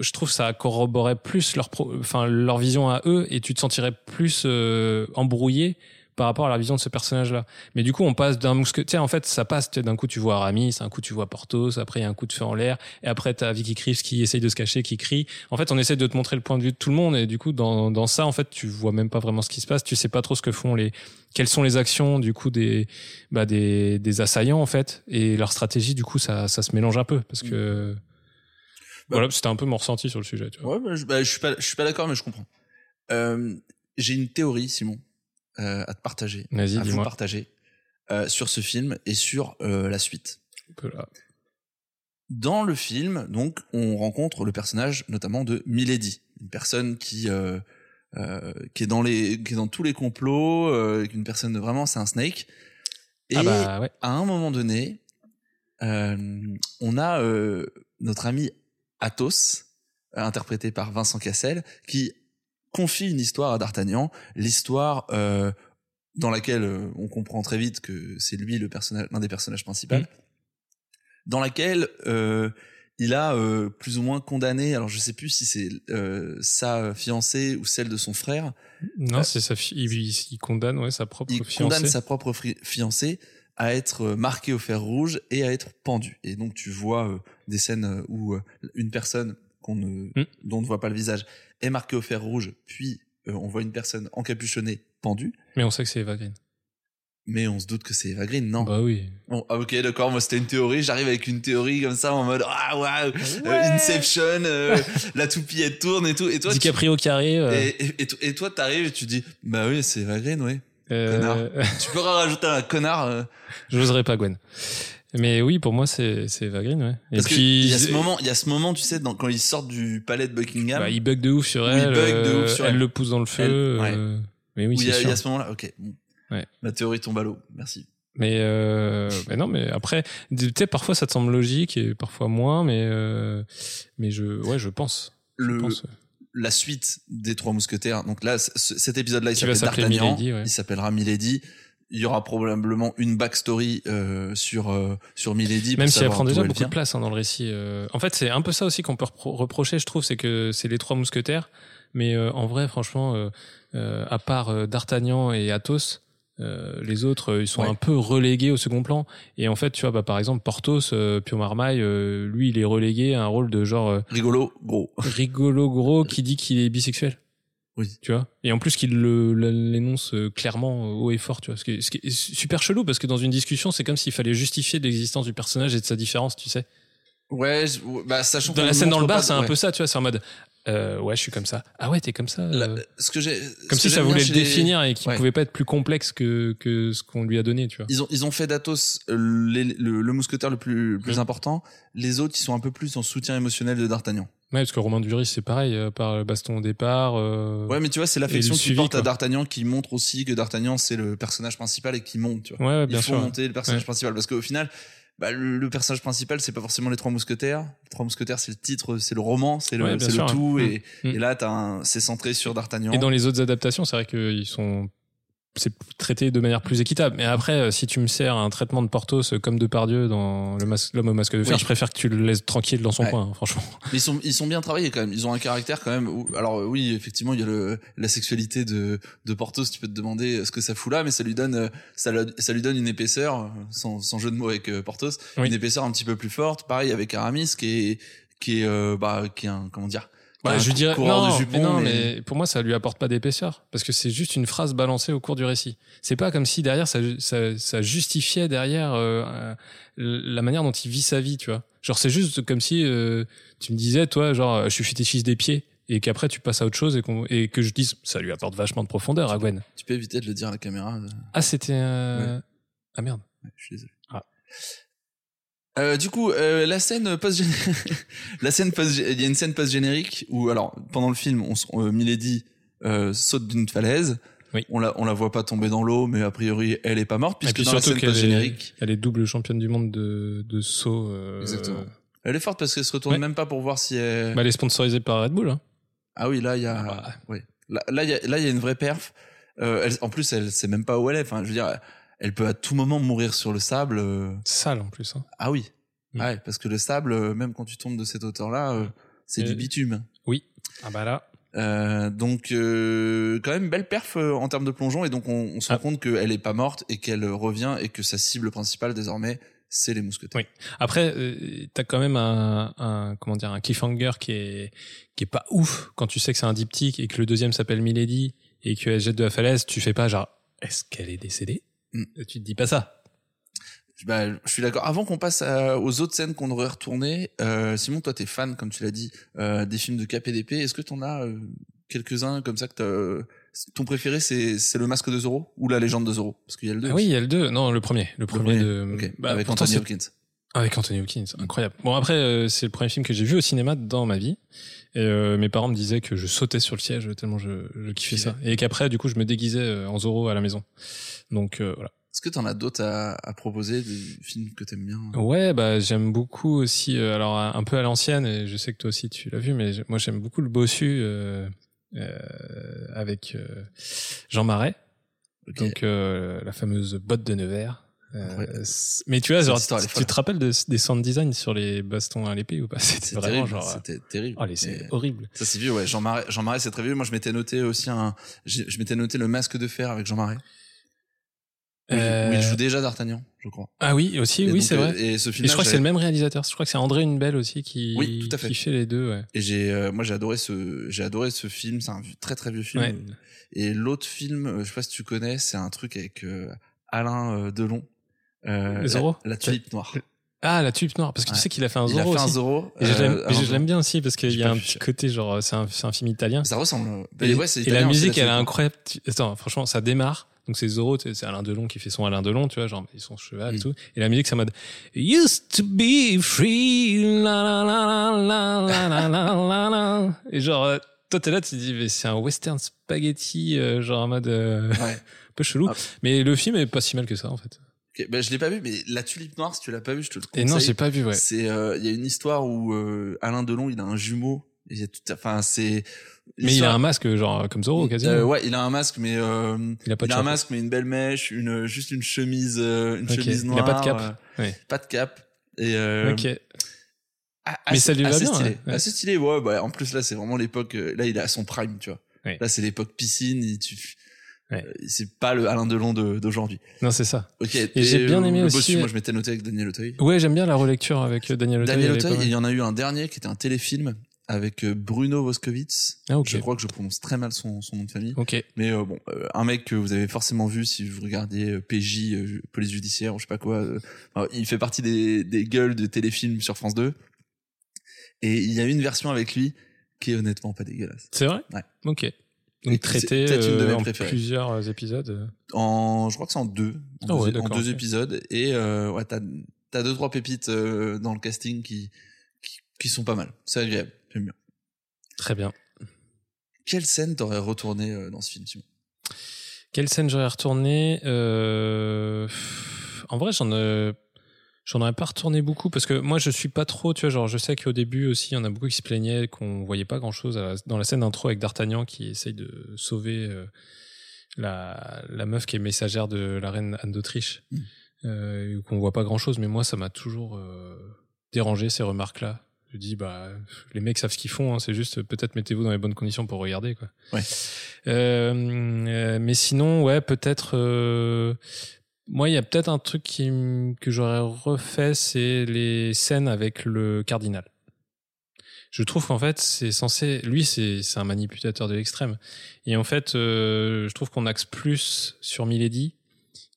Je trouve que ça corroborait plus leur, pro- enfin, leur vision à eux, et tu te sentirais plus euh, embrouillé par rapport à la vision de ce personnage-là. Mais du coup, on passe d'un mousquetaire, en fait, ça passe, d'un coup, tu vois Aramis, un coup, tu vois Porthos, après, il y a un coup de feu en l'air, et après, t'as Vicky Cripps qui essaye de se cacher, qui crie. En fait, on essaie de te montrer le point de vue de tout le monde, et du coup, dans, dans ça, en fait, tu vois même pas vraiment ce qui se passe, tu sais pas trop ce que font les, quelles sont les actions, du coup, des, bah, des, des assaillants, en fait, et leur stratégie, du coup, ça, ça se mélange un peu, parce que, voilà, c'était un peu mon ressenti sur le sujet, tu vois. Ouais, bah, je, bah, je suis pas, je suis pas d'accord, mais je comprends. Euh, j'ai une théorie, Simon, euh, à te partager, Vas-y, à vous partager euh, sur ce film et sur euh, la suite. Dans le film, donc, on rencontre le personnage notamment de Milady, une personne qui euh, euh, qui est dans les qui est dans tous les complots, euh, une personne de vraiment c'est un snake. Et Ah bah, ouais. à un moment donné, euh, on a euh, notre ami Athos, interprété par Vincent Cassel, qui confie une histoire à D'Artagnan, l'histoire euh, dans laquelle euh, on comprend très vite que c'est lui le personnage, l'un des personnages principaux, Mm. dans laquelle euh, il a euh, plus ou moins condamné, alors je sais plus si c'est euh, sa fiancée ou celle de son frère, Non, Euh, c'est sa fi- il, condamne, ouais, sa propre il fiancée. condamne sa propre fri- fiancée à être euh, marqué au fer rouge et à être pendu. Et donc tu vois des scènes où une personne qu'on ne, Mm. dont on ne voit pas le visage est marquée au fer rouge, puis euh, on voit une personne encapuchonnée pendue, Mais on sait que c'est Eva Green. mais on se doute que c'est Eva Green, non Bah oui. Bon, ah, ok, d'accord, moi c'était une théorie, j'arrive avec une théorie comme ça en mode ah waouh, euh, Inception, euh, la toupie elle tourne et tout, et toi tu- DiCaprio qui arrive. euh, et, et, et et toi t'arrives et tu dis bah oui c'est Eva Green, oui. Euh, Tu peux rajouter un connard. euh, J'oserais pas Gwen. Mais oui, pour moi, c'est c'est Eva Green, ouais. Et Parce puis, qu'il y a ce moment, il y a ce moment, tu sais, dans- quand ils sortent du palais de Buckingham, bah, il bug de ouf sur elle. il bug de euh, ouf sur elle elle. le pousse dans le feu. Elle- ouais. euh, mais oui, il c'est a, il y sûr. a ce moment-là. Ok. Ouais. La théorie tombe à l'eau. Merci. Mais, euh, mais non, mais après, tu sais, parfois ça te semble logique et parfois moins, mais, euh, mais je, ouais, je pense. Je Le, pense. La suite des Trois Mousquetaires. Donc là, cet épisode-là, il s'appelle D'Artagnan. Ouais. Il s'appellera Milady. Il y aura probablement une backstory euh, sur euh, sur Milady. Même si elle prend déjà elle beaucoup de place hein, dans le récit. euh. En fait, c'est un peu ça aussi qu'on peut repro- reprocher, je trouve, c'est que c'est les trois mousquetaires. Mais euh, en vrai, franchement, euh, euh, à part D'Artagnan et Athos, euh, les autres, euh, ils sont Ouais. un peu relégués au second plan. Et en fait, tu vois, bah, par exemple, Porthos, euh, Pio Marmaille, euh, lui, il est relégué à un rôle de genre euh, Rigolo, gros. rigolo gros qui dit qu'il est bisexuel. Oui. Tu vois? Et en plus qu'il l'énonce clairement haut et fort, tu vois. Ce qui, est, ce qui est super chelou parce que dans une discussion, c'est comme s'il fallait justifier l'existence du personnage et de sa différence, tu sais. Ouais, bah sachant Dans la scène dans le bar, c'est un ouais. peu ça, tu vois, c'est en mode euh, ouais, je suis comme ça. Ah ouais, t'es comme ça. La- euh. ce que j'ai, Comme si ça voulait le les- définir et qu'il Ouais. pouvait pas être plus complexe que que ce qu'on lui a donné, tu vois. Ils ont, ils ont fait d'Athos euh, les- le, le mousquetaire le plus, le plus Mm. important. Les autres, ils sont un peu plus en soutien émotionnel de D'Artagnan. Ouais, parce que Romain Duris, c'est pareil, euh, par le baston au départ. euh, Ouais, mais tu vois, c'est l'affection qu'il porte à. D'Artagnan qui montre aussi que D'Artagnan, c'est le personnage principal et qui monte, tu vois. Ouais, ouais, Il bien faut sûr. monter le personnage Ouais. principal parce qu'au final, bah, le, le personnage principal, c'est pas forcément les trois mousquetaires. Les trois mousquetaires, c'est le titre, c'est le roman, c'est le, Ouais, c'est le tout. Et, Mm. et là, t'as un- c'est centré sur D'Artagnan. Et dans les autres adaptations, c'est vrai qu'ils sont c'est traité de manière plus équitable. Mais après, euh, si tu me sers un traitement de Portos euh, comme de Pardieu dans mas- l'homme au masque de fer, Oui. je préfère que tu le laisses tranquille dans son Ouais. coin, hein, franchement. Mais ils sont, ils sont bien travaillés quand même. Ils ont un caractère quand même. où- alors euh, oui, effectivement, il y a le, la sexualité de, de Porthos. Tu peux te demander ce que ça fout là, mais ça lui donne, ça, le- ça lui donne une épaisseur, sans, sans jeu de mots avec Oui. une épaisseur un petit peu plus forte. Pareil avec Aramis, qui est, qui est, euh, bah, qui est un, comment dire, Bah, je dirais non, de jupons, mais non, mais- mais pour moi, ça lui apporte pas d'épaisseur parce que c'est juste une phrase balancée au cours du récit. C'est pas comme si derrière ça, ça, ça justifiait derrière euh, euh, la manière dont il vit sa vie, tu vois. Genre c'est juste comme si euh, tu me disais, toi, genre je suis fétichiste des pieds et qu'après tu passes à autre chose et, qu'on- et que je dise, ça lui apporte vachement de profondeur à Gwen. tu peux éviter de le dire à la caméra. euh, Ah, c'était euh... ah merde. ouais, je suis désolé. Ah. Euh, du coup, euh, la scène post la scène post il y a une scène post générique où alors pendant le film, on, s- euh, Milady euh, saute d'une falaise. Oui. On la on la voit pas tomber dans l'eau, mais a priori elle est pas morte puisque puis dans la scène post est, générique, elle est double championne du monde de, de saut. euh, Exactement. elle est forte parce qu'elle se retourne Ouais. même pas pour voir si elle... Bah, elle est sponsorisée par Red Bull. Hein. ah oui là il y a Ah bah. ouais. là là il y a là il y a une vraie perf. Euh, elle, en plus elle sait même pas où elle est. Enfin je veux dire elle peut à tout moment mourir sur le sable. euh, Sale en plus. Hein. Ah oui. Mm. Ah ouais, parce que le sable, euh, même quand tu tombes de cette hauteur-là, euh, c'est Et- du bitume. Oui. Ah bah là. Euh, donc euh, quand même belle perf euh, en termes de plongeon et donc on, on se rend Ah. compte qu'elle est pas morte et qu'elle revient et que sa cible principale désormais c'est les mousquetaires. Oui. Après, euh, t'as quand même un, un comment dire un cliffhanger qui est qui est pas ouf quand tu sais que c'est un diptyque et que le deuxième s'appelle Milady et qu'elle jette de la falaise. Tu fais pas genre est-ce qu'elle est décédée? Mm. Tu te dis pas ça. Bah, je suis d'accord. Avant qu'on passe à- aux autres scènes qu'on devrait retourner, euh, Simon, toi t'es fan, comme tu l'as dit, euh, des films de d'épée. Est-ce que t'en as euh, quelques-uns comme ça que t'as, euh, ton préféré c'est c'est le Masque de Zorro ou la Légende de Zorro? Parce qu'il y a le deux. Ah oui, il y a le 2. Non, le premier. Le premier, premier. de Ok. bah, avec Anthony Hopkins. Avec Anthony Hopkins, incroyable. Bon après, euh, c'est le premier film que j'ai vu au cinéma dans ma vie. Et euh, mes parents me disaient que je sautais sur le siège tellement je, je kiffais ça. Et qu'après, du coup, je me déguisais euh, en Zorro à la maison. Donc euh, voilà. Est-ce que t'en as d'autres à, à proposer, des films que t'aimes bien? Ouais, bah j'aime beaucoup aussi. euh, alors un peu à l'ancienne, et je sais que toi aussi tu l'as vu, mais moi j'aime beaucoup le bossu euh, euh, avec euh, Jean Marais. Ok. Donc euh, la fameuse botte de Nevers. Euh, mais tu vois, genre, tu te rappelles de- des sound design sur les bastons à l'épée ou pas? C'était C'est vraiment terrible. genre. C'était terrible. Oh, c'est horrible. Ça c'est vieux, ouais. Jean Marais, Jean Marais c'est très vieux. Moi je m'étais noté aussi un, je m'étais noté le Masque de fer avec Jean Marais. Euh, où il joue déjà d'Artagnan, je crois. Ah oui, aussi, Et oui, c'est euh, vrai. Et ce film. Et je crois que c'est le même réalisateur. Je crois que c'est André Hunebelle aussi qui, Oui, tout à fait. qui fait les deux. Ouais. Et j'ai, euh, moi j'ai adoré ce, j'ai adoré ce film. C'est un très très vieux film. Ouais. Et l'autre film, euh, je sais pas si tu connais, c'est un truc avec euh, Alain euh, Delon. Euh, Zoro la, tulipe noire. Ah, la tulipe noire, parce que tu sais qu'il a fait un Zoro. Il a fait un Zoro. Et je euh, l'aime bien aussi, parce qu'il y a un petit côté, genre, euh, c'est un, film italien. Ça ressemble. Hein. Et, la musique, elle est incroyable. Attends, franchement, ça démarre. Donc c'est Zoro, c'est Alain Delon qui fait son Alain Delon, tu vois, genre ils sont cheval et tout. Et la musique c'est en mode Used to be free, la la la la la la la la la la. Et genre euh, toi t'es là, tu te dis mais c'est un western spaghetti, genre en mode ouais. un peu chelou. Ah. Mais le film est pas si mal que ça en fait. Ok, ben, je l'ai pas vu, mais la tulipe noire, si tu l'as pas vu, je te le Et conseille. non, j'ai pas vu, ouais. C'est, euh, il y a une histoire où euh, Alain Delon, il a un jumeau. Et il y a tout, enfin, c'est. Mais il a un masque genre comme Zorro quasiment. Euh, ouais, il a un masque, mais euh, Il a pas de il a un masque, mais une belle mèche, une juste une chemise, euh, une chemise Il a noire. pas de cap. Ouais. Pas de cap. Et euh, ok. a- Mais assez- ça lui va assez bien, Stylé. ouais. Ouais. Assez stylé, ouais. Bah, en plus là, c'est vraiment l'époque. Là, il est à son prime, tu vois. Ouais. Là, c'est l'époque piscine. il- tu, Ouais. euh, c'est pas le Alain Delon de- d'aujourd'hui. Non, c'est ça. Ok. Et j'ai bien euh, aimé le aussi- Bossu, moi, je m'étais noté avec Daniel Auteuil. Ouais, j'aime bien la relecture avec euh, Daniel Auteuil. Daniel Auteuil, et il y en a eu un dernier qui était un téléfilm avec Bruno Voskowitz. Ah, ok. Je crois que je prononce très mal son, son nom de famille. Ok. Mais euh, bon, euh, un mec que vous avez forcément vu si vous regardiez euh, PJ, police judiciaire ou je sais pas quoi. alors, il fait partie des, des gueules de téléfilms sur France 2. Et il y a une version avec lui qui est honnêtement pas dégueulasse. C'est vrai? Ouais. Ok. C'est traité peut-être une de euh, en préférées. plusieurs euh, épisodes. euh. En, je crois que c'est en deux, en ouais, deux, en deux épisodes. Et euh, ouais, t'as t'as deux trois pépites euh, dans le casting qui, qui qui sont pas mal. C'est agréable. J'aime bien. Très bien. Quelle scène t'aurais retourné euh, dans ce film, Simon? Quelle scène j'aurais retourné euh... En vrai, j'en ai... J'en aurais pas retourné beaucoup parce que moi je suis pas trop, tu vois, genre je sais qu'au début aussi, il y en a beaucoup qui se plaignaient qu'on voyait pas grand chose dans la scène d'intro avec D'Artagnan qui essaye de sauver euh, la, la meuf qui est messagère de la reine Anne d'Autriche, Mm. euh, qu'on voit pas grand chose, mais moi ça m'a toujours euh, dérangé ces remarques-là. Je dis bah les mecs savent ce qu'ils font, hein, c'est juste peut-être mettez-vous dans les bonnes conditions pour regarder quoi. Ouais. Mais sinon ouais peut-être. Moi, il y a peut-être un truc qui, que j'aurais refait, c'est les scènes avec le cardinal. Je trouve qu'en fait, c'est censé, lui, c'est un manipulateur de l'extrême. Et en fait, euh, je trouve qu'on axe plus sur Milady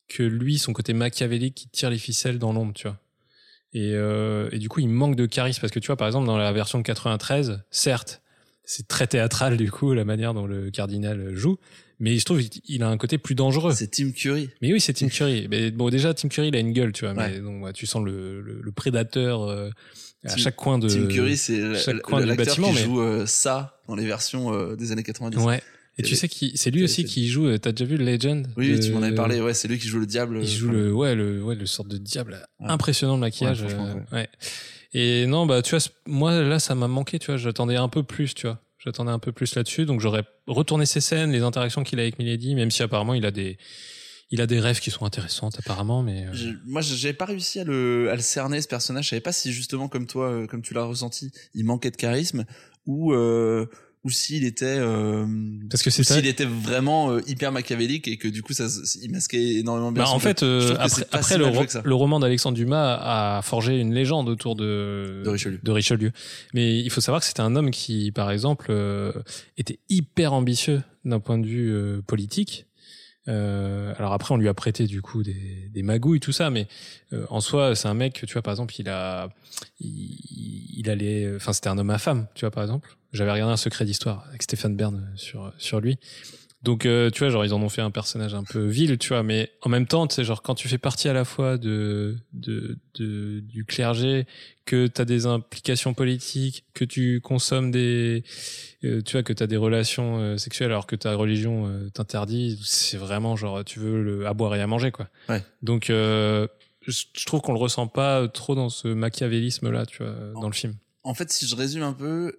que lui, son côté machiavélique qui tire les ficelles dans l'ombre, tu vois. Et, euh, et du coup, il manque de charisme parce que tu vois, par exemple, dans la version de 93, certes, c'est très théâtral du coup la manière dont le cardinal joue, mais je trouve qu'il a un côté plus dangereux. C'est Tim Curry. Mais oui, c'est Tim Curry. mais bon, déjà, Tim Curry, il a une gueule, tu vois. Mais Ouais. donc, ouais, tu sens le, le, le prédateur euh, à Tim- chaque coin de. Tim Curry, c'est l'acteur bâtiment, qui mais- joue euh, ça dans les versions euh, des années 90. Ouais. Et Il tu sais qui, c'est lui il aussi qui joue. euh, T'as déjà vu Legend Oui, de- tu m'en avais parlé. Ouais, c'est lui qui joue le diable. Il euh, joue le, ouais, le, ouais, le sorte de diable Ouais. impressionnant le maquillage. Ouais, euh, ouais. Et non, bah, tu vois, moi, là, ça m'a manqué, tu vois. J'attendais un peu plus, tu vois. J'attendais un peu plus là-dessus. Donc, j'aurais retourné ces scènes, les interactions qu'il a avec Milady, même si apparemment, il a des, il a des rêves qui sont intéressantes, apparemment, mais. euh, Je- moi, j'avais pas réussi à le, à le cerner ce personnage. Je savais pas si justement, comme toi, euh, comme tu l'as ressenti, il manquait de charisme ou euh, ou s'il était euh, Parce que ou c'est ça. s'il était vraiment euh, hyper machiavélique et que du coup, ça, il masquait énormément bien. Bah, en fait, euh, après, si le, ro- le roman d'Alexandre Dumas a forgé une légende autour de, De Richelieu. de Richelieu. Mais il faut savoir que c'était un homme qui, par exemple, euh, était hyper ambitieux d'un point de vue euh, politique. Euh, alors après, on lui a prêté du coup des, des magouilles, tout ça, mais euh, en soi, c'est un mec, tu vois, par exemple, il a, il, il allait, enfin, c'était un homme à femme, tu vois, par exemple. J'avais regardé un secret d'histoire avec Stéphane Bern sur sur lui. Donc, euh, tu vois, genre, ils en ont fait un personnage un peu vil, tu vois, mais en même temps, tu sais, genre, quand tu fais partie à la fois de, de, de du clergé, que tu as des implications politiques, que tu consommes des, euh, tu vois, que tu as des relations euh, sexuelles alors que ta religion euh, t'interdit, c'est vraiment genre, tu veux le, à boire et à manger, quoi. Ouais. Donc, euh, je, je trouve qu'on le ressent pas trop dans ce machiavélisme-là, tu vois, dans le film. En fait, si je résume un peu,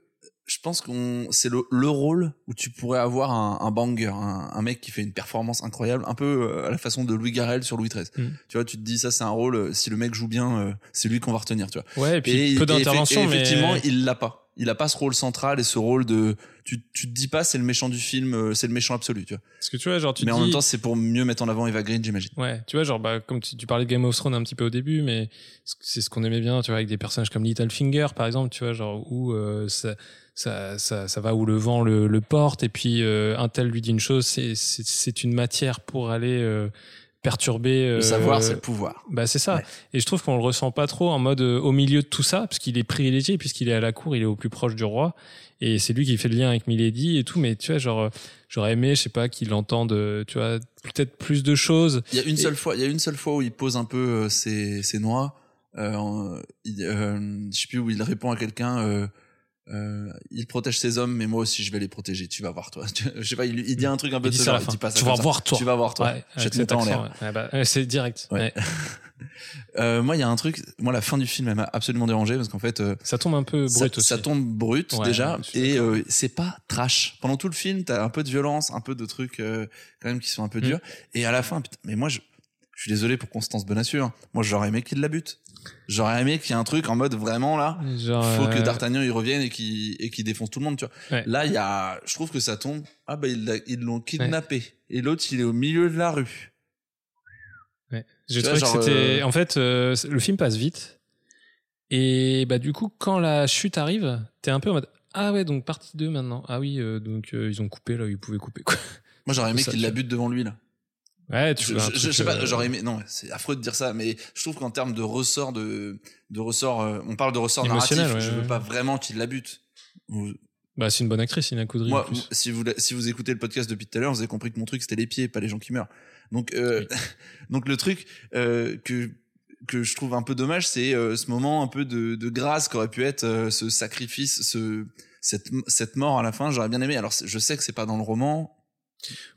je pense qu'on c'est le, le rôle où tu pourrais avoir un, un banger, un, un mec qui fait une performance incroyable, un peu euh, à la façon de Louis Garrel sur Louis XIII. Mm. Tu vois, tu te dis ça, c'est un rôle. euh, Si le mec joue bien, euh, c'est lui qu'on va retenir. Tu vois. Ouais, et puis peu d'intervention, mais effectivement, il l'a pas. Il a pas ce rôle central et ce rôle de. Tu, tu te dis pas, c'est le méchant du film, euh, c'est le méchant absolu. Tu vois. parce que tu vois, genre, tu Mais te en dis, même temps, c'est pour mieux mettre en avant Eva Green, j'imagine. Ouais, tu vois, genre, bah, comme tu, tu parlais de Game of Thrones un petit peu au début, mais c'est ce qu'on aimait bien, tu vois, avec des personnages comme Littlefinger, par exemple, tu vois, genre, où euh, ça, ça, ça, ça va où le vent le, le porte, et puis euh, un tel lui dit une chose, c'est- c'est c'est une matière pour aller euh, perturber. Le euh, savoir, c'est le pouvoir. Bah, c'est ça. Ouais. Et je trouve qu'on le ressent pas trop en mode euh, au milieu de tout ça, parce qu'il est privilégié, puisqu'il est à la cour, il est au plus proche du roi, et c'est lui qui fait le lien avec Milady et tout, mais tu vois, genre, euh, j'aurais aimé, je sais pas, qu'il entende, euh, tu vois, peut-être plus de choses. Il y a une Et- seule fois, il y a une seule fois où il pose un peu euh, ses, ses noix. Euh, il, euh, je sais plus où il répond à quelqu'un. Euh, il protège ses hommes, mais moi aussi je vais les protéger. Tu vas voir toi. je sais pas. Il, il dit un truc un peu Il de ce genre, il fin. dit pas ça Tu vas ça. voir, toi. Tu vas voir toi. Ouais, je vais avec te mettre cet en l'air. ouais. Ouais, bah, c'est direct. Euh, moi, il y a un truc. Moi, la fin du film, elle m'a absolument dérangé parce qu'en fait, euh, Ça tombe un peu ça, brut aussi. ça tombe brut déjà et euh, c'est pas trash. Pendant tout le film, t'as un peu de violence, un peu de trucs quand même qui sont un peu Mm. durs. Et à la fin, putain, mais moi, je, je suis désolé pour Constance hein. Moi, j'aurais aimé qu'il la bute. J'aurais aimé qu'il y ait un truc en mode vraiment là. Genre, faut que euh, D'Artagnan il revienne et qu'il et qu'il défonce tout le monde. Tu vois. Ouais. Là, il y a, je trouve que ça tombe. Ah bah ils l'ont kidnappé et l'autre il est au milieu de la rue. ouais. J'ai trouvé que genre, c'était. euh, En fait, euh, le film passe vite. Et bah, du coup, quand la chute arrive, t'es un peu en mode Ah ouais, donc partie 2 maintenant. Ah oui, euh, donc euh, ils ont coupé là ils pouvaient couper. Quoi. Moi, j'aurais aimé qu'il la bute devant lui là. Ouais, tu Je, je- sais pas, euh, j'aurais aimé. Non, c'est affreux de dire ça, mais je trouve qu'en termes de ressort de de ressort, euh, on parle de ressort narratif. Ouais, je veux ouais. pas vraiment qu'il la bute. Bah, c'est une bonne actrice, Ina Koudry. en Moi, plus. si vous si vous écoutez le podcast depuis tout à l'heure, vous avez compris que mon truc c'était les pieds, pas les gens qui meurent. Donc euh, donc le truc euh, que que je trouve un peu dommage, c'est euh, ce moment un peu de, de grâce qu'aurait pu être euh, ce sacrifice, ce cette cette mort à la fin. J'aurais bien aimé. Alors je sais que c'est pas dans le roman.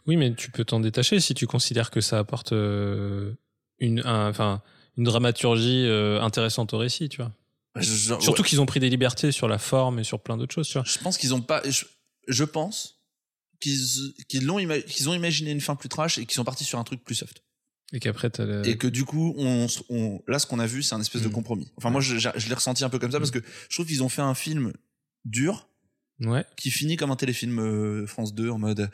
Oui, mais tu peux t'en détacher si tu considères que ça apporte euh, une, un- enfin, une dramaturgie euh, intéressante au récit, tu vois. Surtout ouais. qu'ils ont pris des libertés sur la forme et sur plein d'autres choses, tu vois. je pense qu'ils ont pas. Je, je pense qu'ils qu'ils l'ont qu'ils ont imaginé une fin plus trash et qu'ils sont partis sur un truc plus soft. Et qu'après, t'as le... et que du coup on, s- on là ce qu'on a vu c'est un espèce de Mm. compromis enfin moi je, je, je l'ai ressenti un peu comme ça parce que je trouve qu'ils ont fait un film dur Ouais. qui finit comme un téléfilm euh, France 2 en mode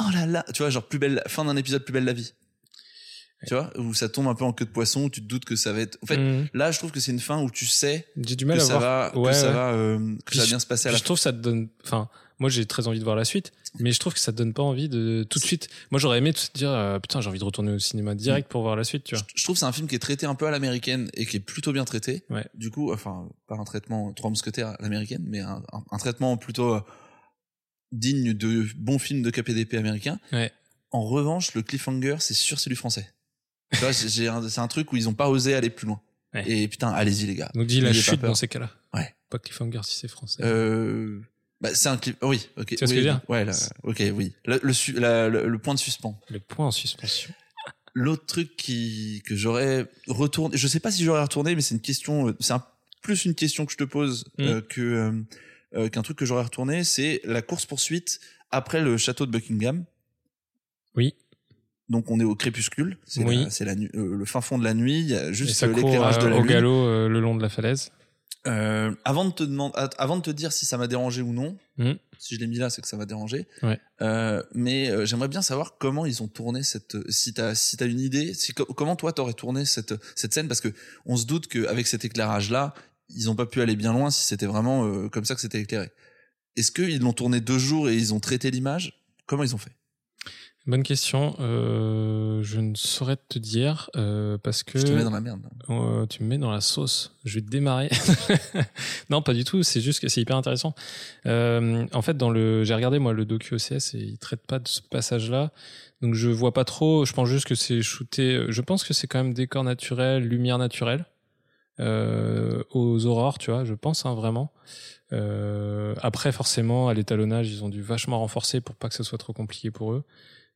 oh là là tu vois genre plus belle fin d'un épisode plus belle la vie tu vois où ça tombe un peu en queue de poisson où tu te doutes que ça va être en fait Mhm. là je trouve que c'est une fin où tu sais du que mal à ça voir. va Ouais, que ça ouais. va euh, que ça va je- bien se passer à la je trouve que ça te donne. Enfin, moi j'ai très envie de voir la suite, mais je trouve que ça donne pas envie de tout de suite. Moi j'aurais aimé te dire euh, putain j'ai envie de retourner au cinéma direct pour voir la suite, tu vois. je trouve que c'est un film qui est traité un peu à l'américaine et qui est plutôt bien traité. Ouais. Du coup, enfin, pas un traitement trois mousquetaires à l'américaine, mais un, un- un traitement plutôt euh, digne de bons films de KPDP américain. Ouais. En revanche, le cliffhanger, c'est sûr, c'est du français. Tu vois, c'est un truc où ils ont pas osé aller plus loin. Ouais. Et putain, allez-y les gars. Donc dis la chute dans ces cas-là. Ouais. Pas cliffhanger si c'est français. Euh, bah, c'est un clip. Oui, ok. Tu vois ce oui, que je veux dire Ouais, là, ok, oui. Le, le, su- la- le- le point de suspens. Le point en suspension. L'autre truc qui que j'aurais retourné, je sais pas si j'aurais retourné, mais c'est une question, euh, c'est un- plus une question que je te pose Mm. euh, que euh, euh, qu'un truc que j'aurais retourné, c'est la course poursuite après le château de Buckingham. Oui. Donc on est au crépuscule, c'est Oui. la- c'est la, nu- euh, le fin fond de la nuit, il y a juste l'éclairage de euh, la au lune. galop euh, le long de la falaise. Euh, avant de te demander, avant de te dire si ça m'a dérangé ou non, Mm. si je l'ai mis là, c'est que ça m'a dérangé. Ouais. Euh, mais euh, j'aimerais bien savoir comment ils ont tourné cette. Si t'as si t'as une idée, si, co- comment toi t'aurais tourné cette cette scène parce que on se doute qu'avec cet éclairage là, ils ont pas pu aller bien loin si c'était vraiment euh, comme ça que c'était éclairé. Est-ce qu'ils l'ont tourné deux jours et ils ont traité l'image? Comment ils ont fait? Bonne question. Euh, je ne saurais te dire euh, parce que Je te mets dans la merde. Euh, tu me mets dans la sauce. Je vais te démarrer. non, pas du tout. C'est juste que c'est hyper intéressant. Euh, en fait, dans le, j'ai regardé moi le docu OCS et il traite pas de ce passage-là. Donc je vois pas trop. Je pense juste que c'est shooté. Je pense que c'est quand même décor naturel, lumière naturelle euh, aux aurores, tu vois. Je pense hein, vraiment. Euh, après, forcément, à l'étalonnage, ils ont dû vachement renforcer pour pas que ce soit trop compliqué pour eux.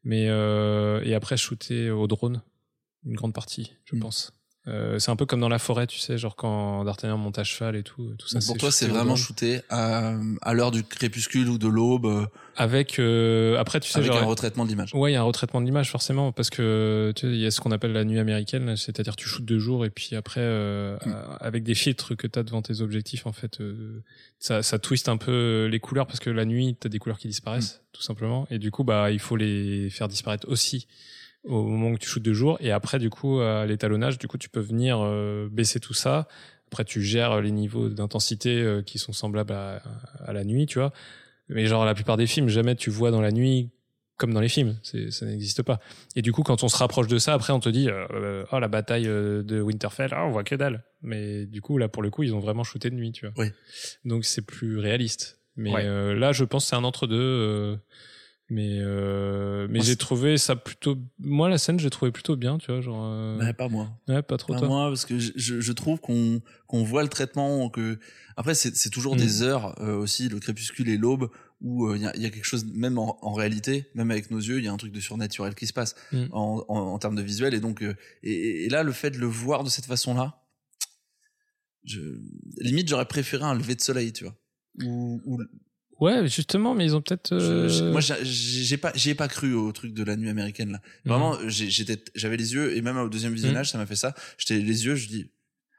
Mais euh, et après shooter au drone, une grande partie, je Mm. pense. Euh, c'est un peu comme dans la forêt, tu sais, genre quand D'Artagnan monte à cheval et tout. tout ça, pour toi, c'est vraiment shooté à, à l'heure du crépuscule ou de l'aube, euh, Avec euh, après, tu sais, avec genre un retraitement de l'image. Ouais, il y a un retraitement de l'image forcément parce que tu sais, il y a ce qu'on appelle la nuit américaine, c'est-à-dire tu shootes deux jours et puis après euh, Mm. euh, avec des filtres que tu as devant tes objectifs en fait, euh, ça, ça twiste un peu les couleurs parce que la nuit tu as des couleurs qui disparaissent tout simplement et du coup bah il faut les faire disparaître aussi au moment où tu shootes deux jours et après du coup à l'étalonnage du coup tu peux venir euh, baisser tout ça. Après tu gères les niveaux d'intensité euh, qui sont semblables à, à la nuit, tu vois. Mais genre la plupart des films, jamais tu vois dans la nuit comme dans les films, ça n'existe pas. Et du coup, quand on se rapproche de ça, après on te dit, euh, euh, oh la bataille euh, de Winterfell, ah, on voit que dalle. Mais du coup, là pour le coup, ils ont vraiment shooté de nuit, tu vois. Oui. Donc c'est plus réaliste. Mais Ouais. euh, là, je pense que c'est un entre deux. Mais euh, mais j'ai trouvé ça plutôt. Moi, la scène, j'ai trouvé plutôt bien, tu vois, genre. euh, Ouais, pas moi. ouais, pas trop Pas toi. moi, parce que je, je, trouve qu'on qu'on voit le traitement que après c'est c'est toujours Mm. des heures euh, aussi le crépuscule et l'aube où euh, il y, a, y a quelque chose même en, en réalité même avec nos yeux il y a un truc de surnaturel qui se passe Mm. en, en, en termes de visuel et donc euh, et, et là le fait de le voir de cette façon là je limite j'aurais préféré un lever de soleil tu vois ou, ou Ouais, justement, mais ils ont peut-être. euh, je- moi j'ai j'ai pas j'y ai pas cru au truc de la nuit américaine là Mhm. Vraiment, j'ai- j'étais, j'avais les yeux et même au deuxième visionnage, ça m'a fait ça. J'étais les yeux, je dis.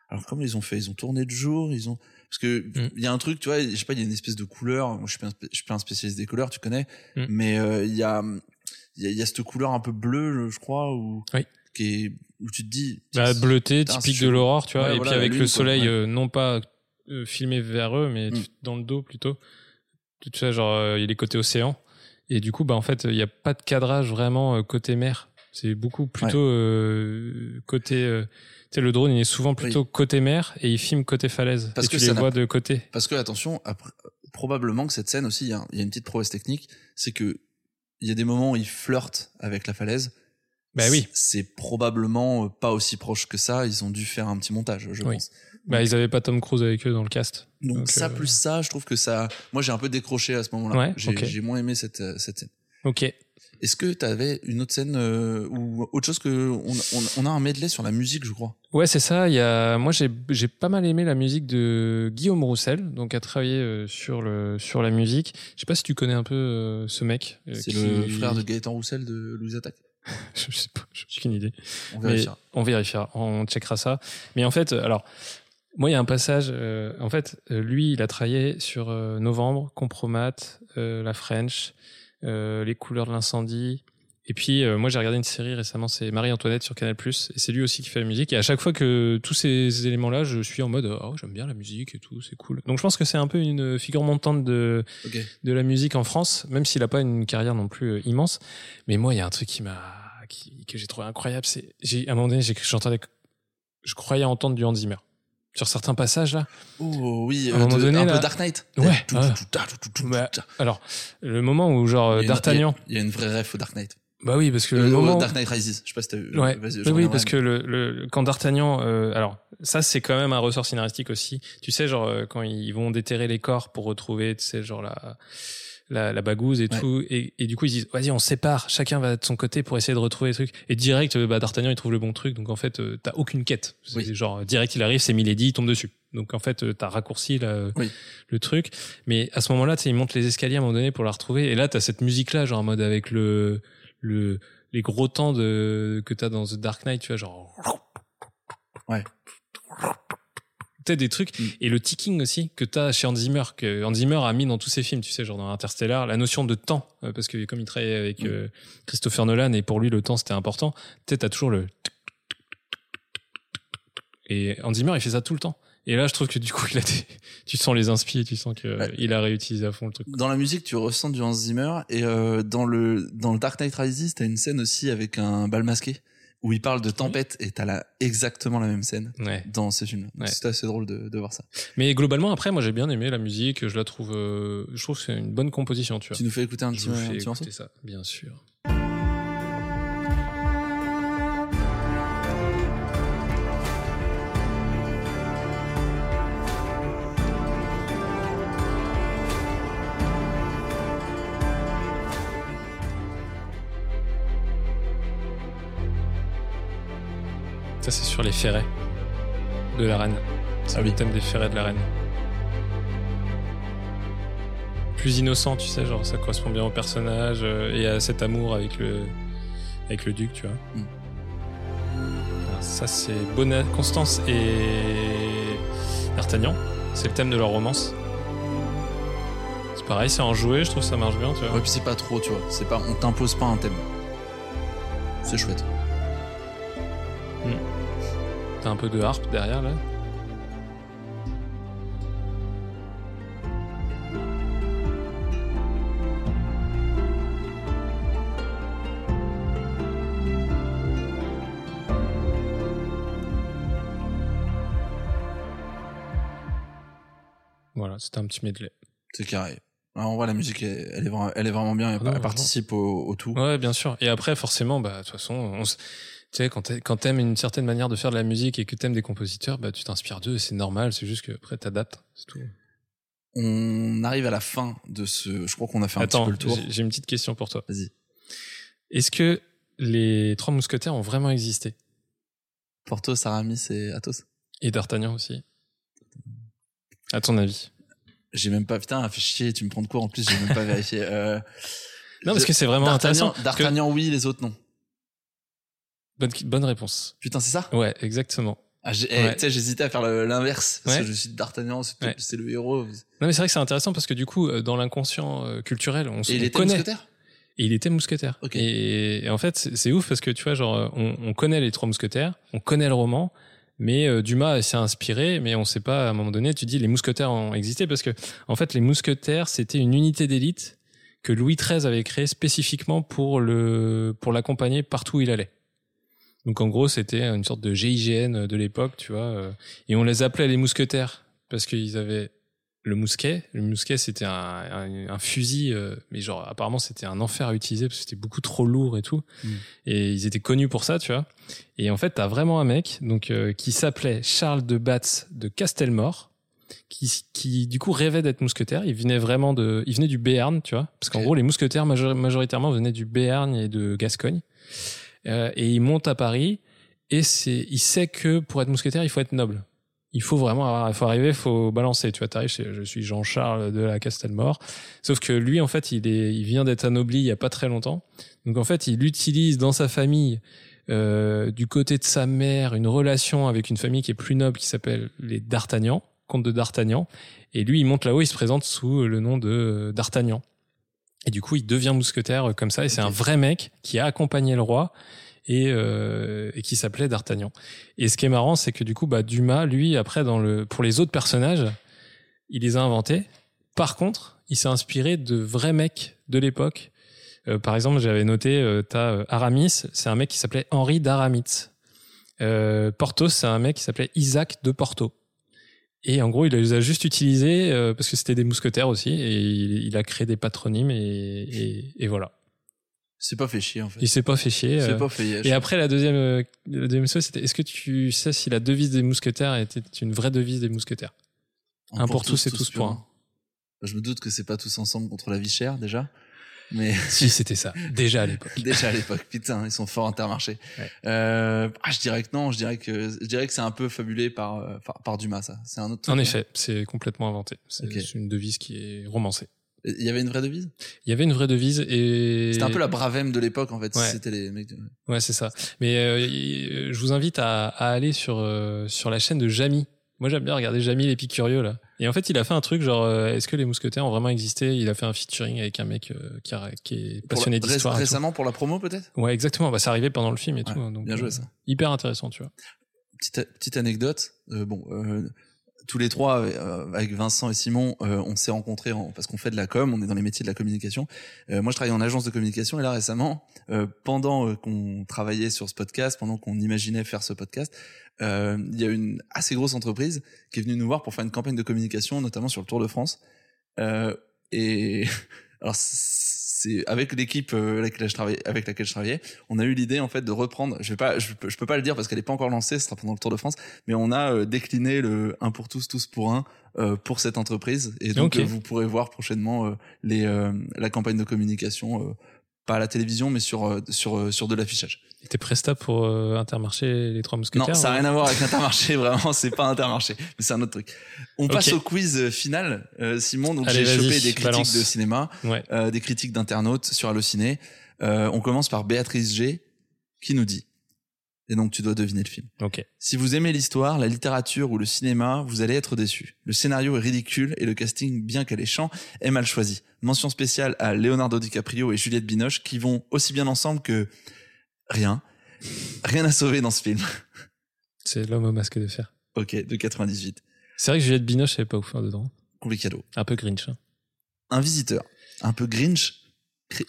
Alors comment ils ont fait? Ils ont tourné de jour, ils ont parce que Mm. il y a un truc, tu vois, je sais pas, il y a une espèce de couleur. Moi, je suis pas, un je suis pas un spécialiste des couleurs, tu connais, mais euh, il y a, il y y a cette couleur un peu bleue, je crois, ou Oui. qui est où tu te dis. bah, bleuté, typique de l'aurore, tu vois, Ouais, et voilà, puis avec lune, le quoi, soleil ouais. euh, non pas euh, filmé vers eux, mais Mm. dans le dos plutôt. Tu sais, genre euh, il est côté océan, et du coup, bah en fait, il n'y a pas de cadrage vraiment euh, côté mer. C'est beaucoup plutôt euh, côté. euh, tu sais, le drone il est souvent plutôt côté mer et il filme côté falaise. Parce et que tu les vois de côté. Parce que attention, après, probablement que cette scène aussi, il y, a- il y a une petite prouesse technique, c'est que il y a des moments où il flirte avec la falaise Bah oui. C'est probablement euh, pas aussi proche que ça. Ils ont dû faire un petit montage, je Oui. pense. Bah, ils avaient pas Tom Cruise avec eux dans le cast. Donc, Donc, ça euh, plus ça, je trouve que ça. Moi, j'ai un peu décroché à ce moment-là. Ouais, j'ai moins aimé cette euh, cette scène. Ok. Est-ce que t'avais une autre scène euh, ou autre chose que on, on, on a un medley sur la musique, je crois? Ouais, c'est ça. Il y a, moi, j'ai, j'ai pas mal aimé la musique de Guillaume Roussel, donc a travaillé sur le, sur la musique. Je sais pas si tu connais un peu euh, ce mec. C'est le frère de Gaëtan Roussel de Louise Attaque? je sais pas, j'ai aucune idée. On Mais vérifiera. on vérifiera, on checkera ça. Mais en fait, alors, moi, il y a un passage. euh, en fait, euh, lui, il a travaillé sur euh, Novembre, Compromat, euh, La French, Les couleurs de l'incendie. Et puis, moi, j'ai regardé une série récemment, c'est Marie-Antoinette sur Canal+. Et c'est lui aussi qui fait la musique. Et à chaque fois que tous ces éléments-là, je suis en mode, oh, j'aime bien la musique et tout, c'est cool. Donc, je pense que c'est un peu une figure montante de, de la musique en France, même s'il a pas une carrière non plus immense. Mais moi, il y a un truc qui m'a, qui, que j'ai trouvé incroyable, c'est, j'ai, à un moment donné, j'entendais, je croyais entendre du Hans Zimmer. Sur certains passages, là. Oh oui, À un euh, moment de- donné, un là- peu Dark Knight. Ouais, Bah. Alors, le moment où, genre, D'Artagnan. Il y, a- il y a une vraie ref au Dark Knight. Bah oui, parce que Euh, le au moment. Dark Knight Rises. Je sais pas si t'as vu. Ouais. Je Oui, parce que le, le quand D'Artagnan, euh, alors ça c'est quand même un ressort scénaristique aussi. Tu sais, genre euh, quand ils vont déterrer les corps pour retrouver, tu sais, genre la la, la bagouze et Ouais. tout, et, et du coup ils disent vas-y on se sépare, chacun va de son côté pour essayer de retrouver les trucs. Et direct, euh, bah, D'Artagnan il trouve le bon truc, donc en fait euh, t'as aucune quête. Oui. Genre direct il arrive, c'est Milady, il tombe dessus. Donc en fait euh, t'as raccourci Oui. le truc. Mais à ce moment-là, tu sais, il monte les escaliers à un moment donné pour la retrouver, et là t'as cette musique là, genre en mode avec le le les gros temps de que t'as dans The Dark Knight, tu vois, genre. Ouais. T'as des trucs Mm. et le ticking aussi que t'as chez Hans Zimmer que Hans Zimmer a mis dans tous ses films, tu sais, genre dans Interstellar, la notion de temps euh, parce que comme il travaillait avec Mm. euh, Christopher Nolan et pour lui le temps c'était important. Tu sais, t'as toujours le et Hans Zimmer il fait ça tout le temps. Et là, je trouve que du coup, il a des... tu sens les inspi, tu sens que Ouais. il a réutilisé à fond le truc. Dans la musique, tu ressens du Hans Zimmer et euh, dans le dans le Dark Knight Rises, t'as une scène aussi avec un bal masqué où il parle de tempête et t'as là exactement la même scène Ouais. dans ces films. Ouais. C'était assez drôle de, de voir ça. Mais globalement, après, moi, j'ai bien aimé la musique. Je la trouve, euh, je trouve que c'est une bonne composition, tu vois. Tu nous fais écouter un Je petit, vous un fais petit morceau écouter ça, bien sûr. Ça, c'est sur les ferrets de la reine. C'est Ah le oui. thème des ferrets de la reine. Plus innocent, tu sais, genre ça correspond bien au personnage euh, et à cet amour avec le, avec le duc, tu vois. Mm. Alors, ça, c'est Bona Constance et D'Artagnan. C'est le thème de leur romance. C'est pareil, c'est enjoué, je trouve que ça marche bien, tu vois. Ouais, puis c'est pas trop, tu vois. C'est pas, on t'impose pas un thème. C'est chouette. Un peu de harpe derrière là. Voilà, c'était un petit medley. C'est carré. Alors, on voit la musique, elle, elle est, vraiment, elle est vraiment bien. Elle, Ah non, elle participe au, au tout. Ouais, bien sûr. Et après, forcément, bah, de toute façon, on s- tu sais, quand t'aimes une certaine manière de faire de la musique et que t'aimes des compositeurs, bah, tu t'inspires d'eux, et c'est normal. C'est juste que après, t'adaptes. C'est tout. On arrive à la fin de ce. Je crois qu'on a fait un Attends, petit peu le tour. j'ai une petite question pour toi. Vas-y. Est-ce que les trois mousquetaires ont vraiment existé? Porthos, Aramis et Athos. Et D'Artagnan aussi À ton avis? J'ai même pas. Putain, fait chier, tu me prends de court en plus, j'ai même pas vérifié. Euh, Non, parce que c'est vraiment D'Artagnan- intéressant. D'Artagnan, oui, les autres, non. Bonne, bonne réponse. Putain, c'est ça? Ouais, exactement. ah, j'ai- eh, Ouais. Tu sais, j'hésitais à faire l'inverse. Parce Ouais. que je suis D'Artagnan, c'est Ouais. c'est le héros. Non, mais c'est vrai que c'est intéressant parce que du coup, euh, dans l'inconscient euh, culturel, on, s- Et il était connaît. mousquetaire? Et il était mousquetaire. Ok. Et, et en fait, c'est c'est ouf parce que tu vois, genre, euh, on, on connaît les trois mousquetaires, on connaît le roman, mais euh, Dumas s'est inspiré, mais on sait pas, à un moment donné, tu dis les mousquetaires ont existé parce que, en fait, les mousquetaires, c'était une unité d'élite que Louis XIII avait créée spécifiquement pour le, pour l'accompagner partout où il allait. Donc, en gros, c'était une sorte de GIGN de l'époque, tu vois, euh, et on les appelait les mousquetaires parce qu'ils avaient le mousquet. Le mousquet, c'était un, un, un fusil, euh, mais genre, apparemment, c'était un enfer à utiliser parce que c'était beaucoup trop lourd et tout. Mm. Et ils étaient connus pour ça, tu vois. Et en fait, t'as vraiment un mec donc euh, qui s'appelait Charles de Batz de Castelmore, qui, qui du coup rêvait d'être mousquetaire. Il venait vraiment de, il venait du Béarn, tu vois, parce qu'en gros, les mousquetaires major- majoritairement venaient du Béarn et de Gascogne. Euh, et il monte à Paris et c'est, il sait que pour être mousquetaire, il faut être noble. Il faut vraiment il faut arriver, il faut balancer. Tu vois, t'arrives, je suis Jean-Charles de la Castelmore. Sauf que lui, en fait, il est, il vient d'être anobli il y a pas très longtemps. Donc en fait, il utilise dans sa famille, euh, du côté de sa mère, une relation avec une famille qui est plus noble, qui s'appelle les D'Artagnan, comte de D'Artagnan. Et lui, il monte là-haut, il se présente sous le nom de euh, D'Artagnan. Et du coup, il devient mousquetaire euh, comme ça. Et c'est un vrai mec qui a accompagné le roi et, euh, et qui s'appelait D'Artagnan. Et ce qui est marrant, c'est que du coup, bah, Dumas, lui, après, dans le, pour les autres personnages, il les a inventés. Par contre, il s'est inspiré de vrais mecs de l'époque. Euh, par exemple, j'avais noté, euh, t'as Aramis, c'est un mec qui s'appelait Henri d'Aramis. Euh, Porthos, c'est un mec qui s'appelait Isaac de Porto. Et en gros, il les a juste utilisés euh, parce que c'était des mousquetaires aussi, et il, il a créé des patronymes et, et, et voilà. C'est pas fait chier en fait. Il s'est pas fait chier. C'est euh, pas fait et après, la deuxième, euh, la deuxième chose, c'était est-ce que tu sais si la devise des mousquetaires était une vraie devise des mousquetaires? Un pour tous et tous pour un. Je me doute que c'est pas tous ensemble contre la vie chère déjà. Mais Si, c'était ça. Déjà à l'époque. déjà à l'époque, putain, ils sont forts intermarché. Ouais. Euh, ah, je dirais que non, je dirais que je dirais que c'est un peu fabulé par euh, par, par Dumas ça. C'est un autre. truc, En effet, c'est complètement inventé. C'est une devise qui est romancée. Il y avait une vraie devise? Il y avait une vraie devise et C'était un peu la bravem de l'époque en fait. Ouais. C'était les mecs. de- Ouais, c'est ça. Mais euh, je vous invite à, à aller sur euh, sur la chaîne de Jamy. Moi, j'aime bien regarder Jamy l'épicurieux là. Et en fait, il a fait un truc genre euh, est-ce que les mousquetaires ont vraiment existé? Il a fait un featuring avec un mec euh, qui, a- qui est passionné d'histoire. Récemment pour la promo peut-être? Ouais, exactement. Bah, c'est arrivé pendant le film et Ouais, tout. hein, donc, bien joué, euh, ça. Hyper intéressant, tu vois. Petite petite anecdote. Euh, bon. Tous les trois, euh, avec Vincent et Simon, euh, on s'est rencontrés en- parce qu'on fait de la com, on est dans les métiers de la communication. Euh, moi, je travaille en agence de communication et là récemment, euh, pendant euh, qu'on travaillait sur ce podcast, pendant qu'on imaginait faire ce podcast, euh, il y a une assez grosse entreprise qui est venue nous voir pour faire une campagne de communication, notamment sur le Tour de France. Et alors c'est avec l'équipe euh, avec laquelle je travaillais, avec laquelle je travaillais, on a eu l'idée en fait de reprendre. Je vais pas, je peux, je peux pas le dire parce qu'elle est pas encore lancée, ce sera pendant le Tour de France, mais on a euh, décliné le un pour tous, tous pour un euh, pour cette entreprise. Et donc euh, vous pourrez voir prochainement les euh, la campagne de communication. euh, pas à la télévision, mais sur euh, sur euh, sur de l'affichage. T'es presta pour euh, Intermarché les trois mousquetaires Non, ça n'a ouais rien à voir avec Intermarché, vraiment, c'est pas Intermarché, mais c'est un autre truc. On passe au quiz euh, final, euh, Simon. Donc j'ai chopé des critiques balance. de cinéma, Ouais. euh, des critiques d'internautes sur Allociné. Euh, on commence par Béatrice G, qui nous dit, et donc tu dois deviner le film. Ok. Si vous aimez l'histoire, la littérature ou le cinéma, vous allez être déçu. Le scénario est ridicule et le casting, bien qu'alléchant, est mal choisi. Mention spéciale à Leonardo DiCaprio et Juliette Binoche qui vont aussi bien ensemble que rien. Rien à sauver dans ce film. C'est l'homme au masque de fer. Ok, de 98. C'est vrai que Juliette Binoche, elle est pas ouf hein, dedans. Complicado. Un peu Grinch. hein. Un visiteur. Un peu Grinch.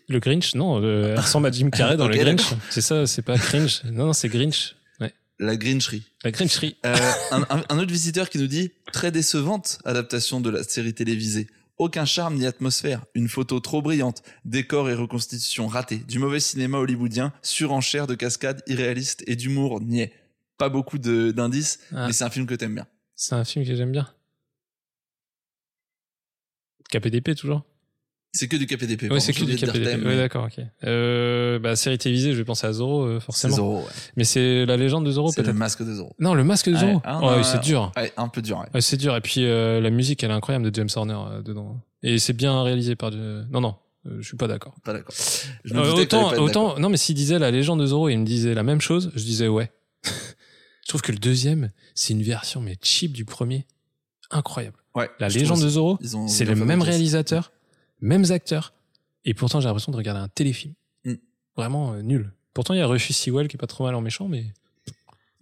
Le Grinch, non, euh, elle ressemble à Jim Carrey dans le Grinch. C'est ça, c'est pas Grinch. Non, non, c'est Grinch. Ouais. La Grincherie. La Grincherie. Euh, un, un- un autre visiteur qui nous dit très décevante adaptation de la série télévisée. Aucun charme ni atmosphère, une photo trop brillante, décor et reconstitution ratés, du mauvais cinéma hollywoodien, surenchère de cascades irréalistes et d'humour niais. Pas beaucoup de- d'indices, Ah. mais c'est un film que t'aimes bien. C'est un film que j'aime bien. KPDP toujours C'est que du KPDP. Ouais, c'est que du KPDP. Ouais, d'accord, ok. Euh, bah, série télévisée, je vais penser à Zorro, euh, forcément. Zorro, ouais. Mais c'est la légende de Zorro, C'est le peut-être. masque de Zorro. Non, le masque de. Ouais, ah, oh, non, c'est dur. Ouais, un peu dur, ouais. Ouais, c'est dur. Et puis euh, la musique, elle est incroyable de James Horner euh, dedans. Et c'est bien réalisé par. euh, Non, non, euh, je suis pas d'accord. Pas d'accord. Euh, autant, autant, non, mais s'il disait la légende de Zorro et il me disait la même chose, je disais ouais. je trouve que le deuxième, c'est une version mais cheap du premier, incroyable. Ouais, La légende de ont c'est le même réalisateur, mêmes acteurs, et pourtant j'ai l'impression de regarder un téléfilm. Mm. Vraiment euh, nul. Pourtant il y a Rufus Sewell qui est pas trop mal en méchant, mais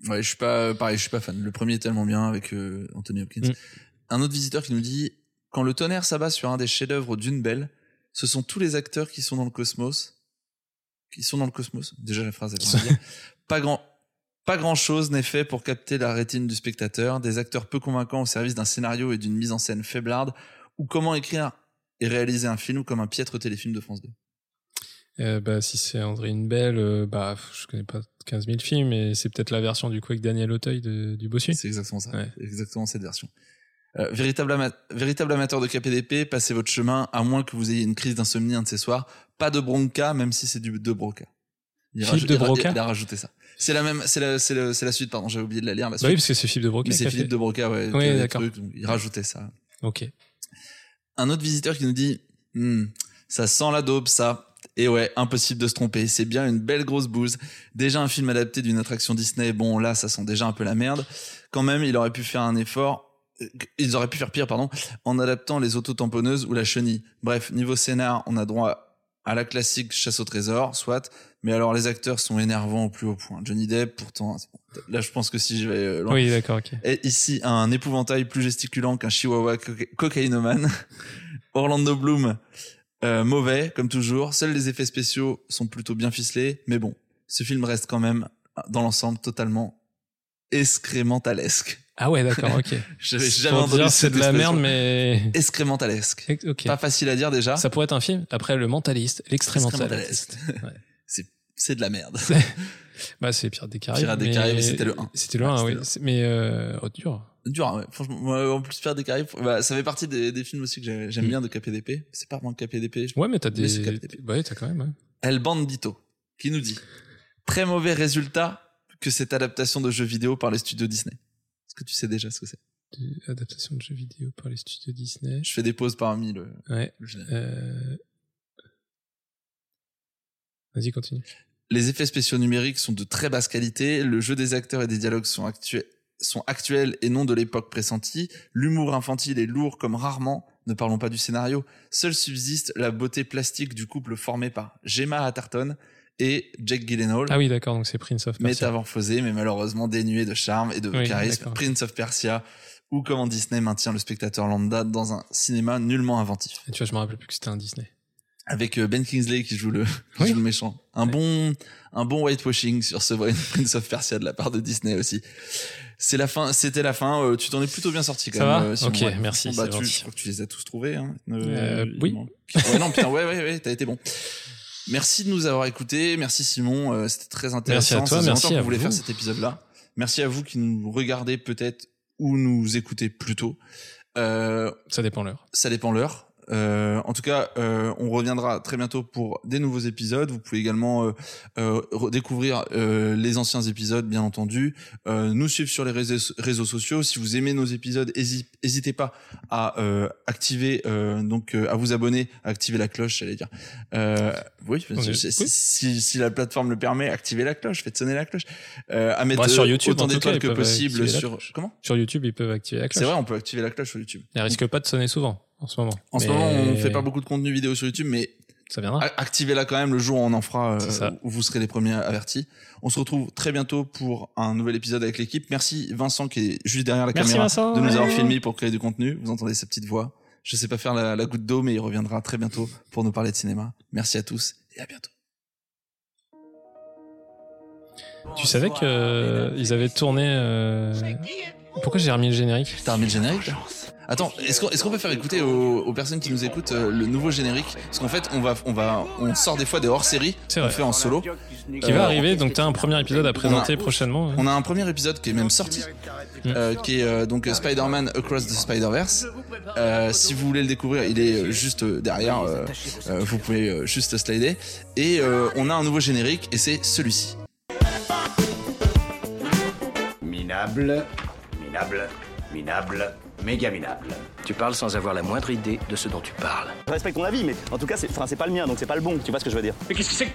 Ouais, je suis pas pareil, je suis pas fan. Le premier est tellement bien avec euh, Anthony Hopkins. Mm. Un autre visiteur qui nous dit quand le tonnerre s'abat sur un des chefs-d'œuvre d'une belle, ce sont tous les acteurs qui sont dans le cosmos, qui sont dans le cosmos. Déjà la phrase, elle dire. Pas grand, Pas grand chose n'est fait pour capter la rétine du spectateur, des acteurs peu convaincants au service d'un scénario et d'une mise en scène faiblarde, ou comment écrire et réaliser un film comme un piètre téléfilm de France 2. Euh, bah, si c'est André Belle, euh, bah, je connais pas 15 000 films, mais c'est peut-être la version du coup avec Daniel Auteuil de, du Bossu. C'est exactement ça. Ouais. Exactement cette version. Euh, véritable, ama- véritable amateur de KPDP, passez votre chemin, à moins que vous ayez une crise d'insomnie un de ces soirs. Pas de bronca, même si c'est du de broca. Il, Philippe de il Broca il a rajouté ça. C'est la même, c'est la, c'est la suite, pardon, j'avais oublié de la lire. La Bah oui, parce que c'est Philippe de Broca. Mais c'est Philippe fait- de Broca, ouais. Oui, d'accord. il rajoutait ça. Ok. Un autre visiteur qui nous dit, Hmm, ça sent la dope, ça. Et ouais, impossible de se tromper. C'est bien une belle grosse bouse. Déjà un film adapté d'une attraction Disney. Bon, là, ça sent déjà un peu la merde. Quand même, il aurait pu faire un effort. euh, Ils auraient pu faire pire, pardon, en adaptant les autotamponneuses ou la chenille. Bref, niveau scénar, on a droit à la classique chasse au trésor, soit. Mais alors, les acteurs sont énervants au plus haut point. Johnny Depp, pourtant, là, je pense que si je vais euh, loin, Oui, d'accord, ok. et ici, un épouvantail plus gesticulant qu'un chihuahua coca- cocaïnomane. Orlando Bloom, euh, mauvais, comme toujours. Seuls les effets spéciaux sont plutôt bien ficelés. Mais bon, ce film reste quand même, dans l'ensemble, totalement excrémentalesque. Ah ouais, d'accord, ok. J'avais C'est jamais entendu dire c'est cette de la merde, mais. Excrémentalesque. Ok. Pas facile à dire déjà. Ça pourrait être un film. Après, le mentaliste. Excrémentalesque. Ouais. C'est, c'est de la merde. Bah, c'est Pirates des Caraïbes. Pirates des mais- c'était le un. C'était le Ouais, 1, c'était oui. Mais, euh, oh, dur. Dur, hein, ouais. franchement. Moi, en plus, Pirates des Caraïbes, bah, ça fait partie des, des films aussi que j'ai- j'aime Mm. bien de KPDP. C'est pas vraiment KPDP. je Ouais, mais t'as des. Ouais, t'as quand même, ouais. El Bandito, qui nous dit Très mauvais résultat que cette adaptation de jeux vidéo par les studios Disney. Que tu sais déjà ce que c'est Adaptation de jeux vidéo par les studios Disney. Je fais des pauses parmi le, Ouais. le. Euh... Vas-y, continue. Les effets spéciaux numériques sont de très basse qualité, le jeu des acteurs et des dialogues sont, actu- sont actuels et non de l'époque pressentie, l'humour infantile est lourd comme rarement, ne parlons pas du scénario, seule subsiste la beauté plastique du couple formé par Gemma Atherton et Jack Gyllenhaal. Ah oui, d'accord, donc c'est Prince of Persia. métamorphosé, mais malheureusement dénué de charme et de Oui, charisme. Prince of Persia, ou comment Disney maintient le spectateur lambda dans un cinéma nullement inventif. Et tu vois, je me rappelle plus que c'était un Disney. Avec euh, Ben Kingsley qui joue le, qui joue le méchant. Un bon, un bon whitewashing sur ce Prince of Persia de la part de Disney aussi. C'est la fin, c'était la fin. euh, tu t'en es plutôt bien sorti quand Ça même. va euh. Ok, merci, Bah, tu, je crois que tu les as tous trouvés. Hein. Euh, oui. Ouais, non, putain, ouais, ouais, ouais, t'as été bon. Merci de nous avoir écoutés. Merci Simon, euh, c'était très intéressant. Merci à toi, Ça merci à voulait vous. faire cet épisode-là. Merci à vous qui nous regardez peut-être ou nous écoutez plutôt. Euh, Ça dépend l'heure. ça dépend l'heure. Euh, en tout cas, euh, on reviendra très bientôt pour des nouveaux épisodes. Vous pouvez également euh, euh, redécouvrir euh, les anciens épisodes, bien entendu. Euh, nous suivre sur les réseaux, réseaux sociaux. Si vous aimez nos épisodes, n'hésitez pas à euh, activer, euh, donc euh, à vous abonner, à activer la cloche, j'allais dire. Euh, oui, si, oui. si, si la plateforme le permet, activez la cloche, faites sonner la cloche. Euh, à mettre Bah, sur YouTube, autant d'étoiles que possible sur comment? Sur YouTube, ils peuvent activer la cloche. C'est vrai, on peut activer la cloche sur YouTube. Elle risque pas de sonner souvent en ce moment. En ce Mais moment, on fait pas beaucoup de contenu vidéo sur YouTube, mais Ça viendra. activez-la quand même le jour où on en fera, euh, C'est ça. où vous serez les premiers avertis. On se retrouve très bientôt pour un nouvel épisode avec l'équipe. Merci Vincent qui est juste derrière la Merci, caméra Vincent. de nous avoir filmé pour créer du contenu. Vous entendez sa petite voix. Je sais pas faire la, la goutte d'eau, mais il reviendra très bientôt pour nous parler de cinéma. Merci à tous et à bientôt. Tu savais que euh, ils avaient tourné. euh, Pourquoi j'ai remis le générique T'as remis le générique Attends, est-ce qu'on qu'on peut faire écouter aux, aux personnes qui nous écoutent euh, le nouveau générique Parce qu'en fait, on va, on va, on sort des fois des hors-séries C'est qu'on vrai. fait en solo. Qui Euh, va arriver Donc t'as un premier épisode à présenter on a- prochainement. hein. On a un premier épisode qui est même sorti, euh, qui est euh, donc euh, Spider-Man Across the Spider-Verse. Euh, si vous voulez le découvrir, il est euh, juste euh, derrière. euh, euh, vous pouvez euh, juste slider. Et euh, on a un nouveau générique et c'est celui-ci. Minable, minable, minable, méga minable. Tu parles sans avoir la moindre idée de ce dont tu parles. Je respecte ton avis, mais en tout cas, c'est enfin, pas le mien, donc c'est pas le bon. Tu vois ce que je veux dire Mais qu'est-ce que c'est que-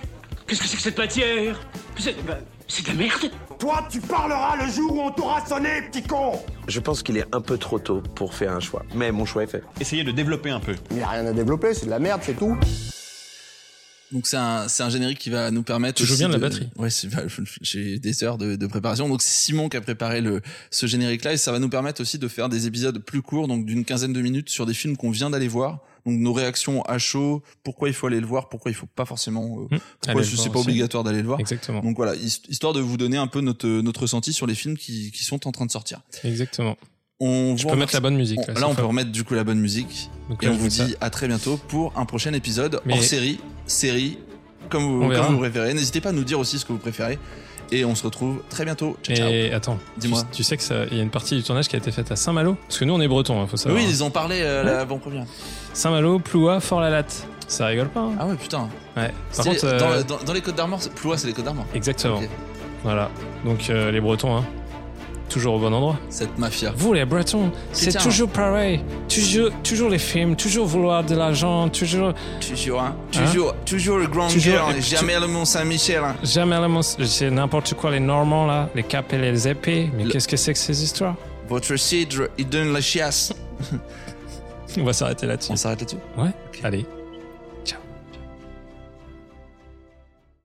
Qu'est-ce que c'est que cette matière? C'est bah, c'est de la merde Toi, tu parleras le jour où on t'aura sonné, petit con Je pense qu'il est un peu trop tôt pour faire un choix. Mais mon choix est fait. Essayez de développer un peu. Il n'y a rien à développer, c'est de la merde, c'est tout. Donc c'est un, c'est un générique qui va nous permettre. Aussi bien de la batterie. Ouais, bah, j'ai des heures de, de préparation. Donc c'est Simon qui a préparé le, ce générique-là et ça va nous permettre aussi de faire des épisodes plus courts, donc d'une quinzaine de minutes sur des films qu'on vient d'aller voir. Donc nos réactions à chaud, pourquoi il faut aller le voir, pourquoi il faut pas forcément, euh, Hum, pourquoi c'est pas aussi. obligatoire d'aller le voir. Exactement. Donc voilà, his- histoire de vous donner un peu notre, notre ressenti sur les films qui, qui sont en train de sortir. Exactement. On Je peux mettre la bonne musique. on- là, on peut remettre du coup la bonne musique. Donc Et là, on vous ça. dit à très bientôt pour un prochain épisode Mais- hors série, série, comme vous, comme vous préférez. N'hésitez pas à nous dire aussi ce que vous préférez. Et on se retrouve très bientôt. Ciao, ciao. Et attends, Dis-moi. Tu, tu sais que ça, il y a une partie du tournage qui a été faite à Saint-Malo? Parce que nous, on est bretons, hein, faut savoir. Oui, ils ont parlé euh, l'avant-première. Saint-Malo, Ploua, Fort-la-Latte. Ça rigole pas. hein Ah ouais, putain. Ouais. Par C'était contre, euh, dans, dans- dans les Côtes d'Armor, Ploua, c'est les Côtes d'Armor. exactement. Voilà. Donc euh, les Bretons, hein, toujours au bon endroit. Cette mafia. Vous les Bretons, c'est toujours pareil. Toujours, toujours les films, toujours vouloir de l'argent, toujours Toujours, hein. Hein? Toujours, toujours le grand Toujours, cœur, et tu- jamais le Mont Saint-Michel. hein. jamais la mons- c'est n'importe quoi les Normands là, les capes et les épées. Mais Le- qu'est-ce que c'est que ces histoires? Votre cidre, il donne la chiasse. On va s'arrêter là-dessus. On s'arrête là-dessus? Ouais. Allez.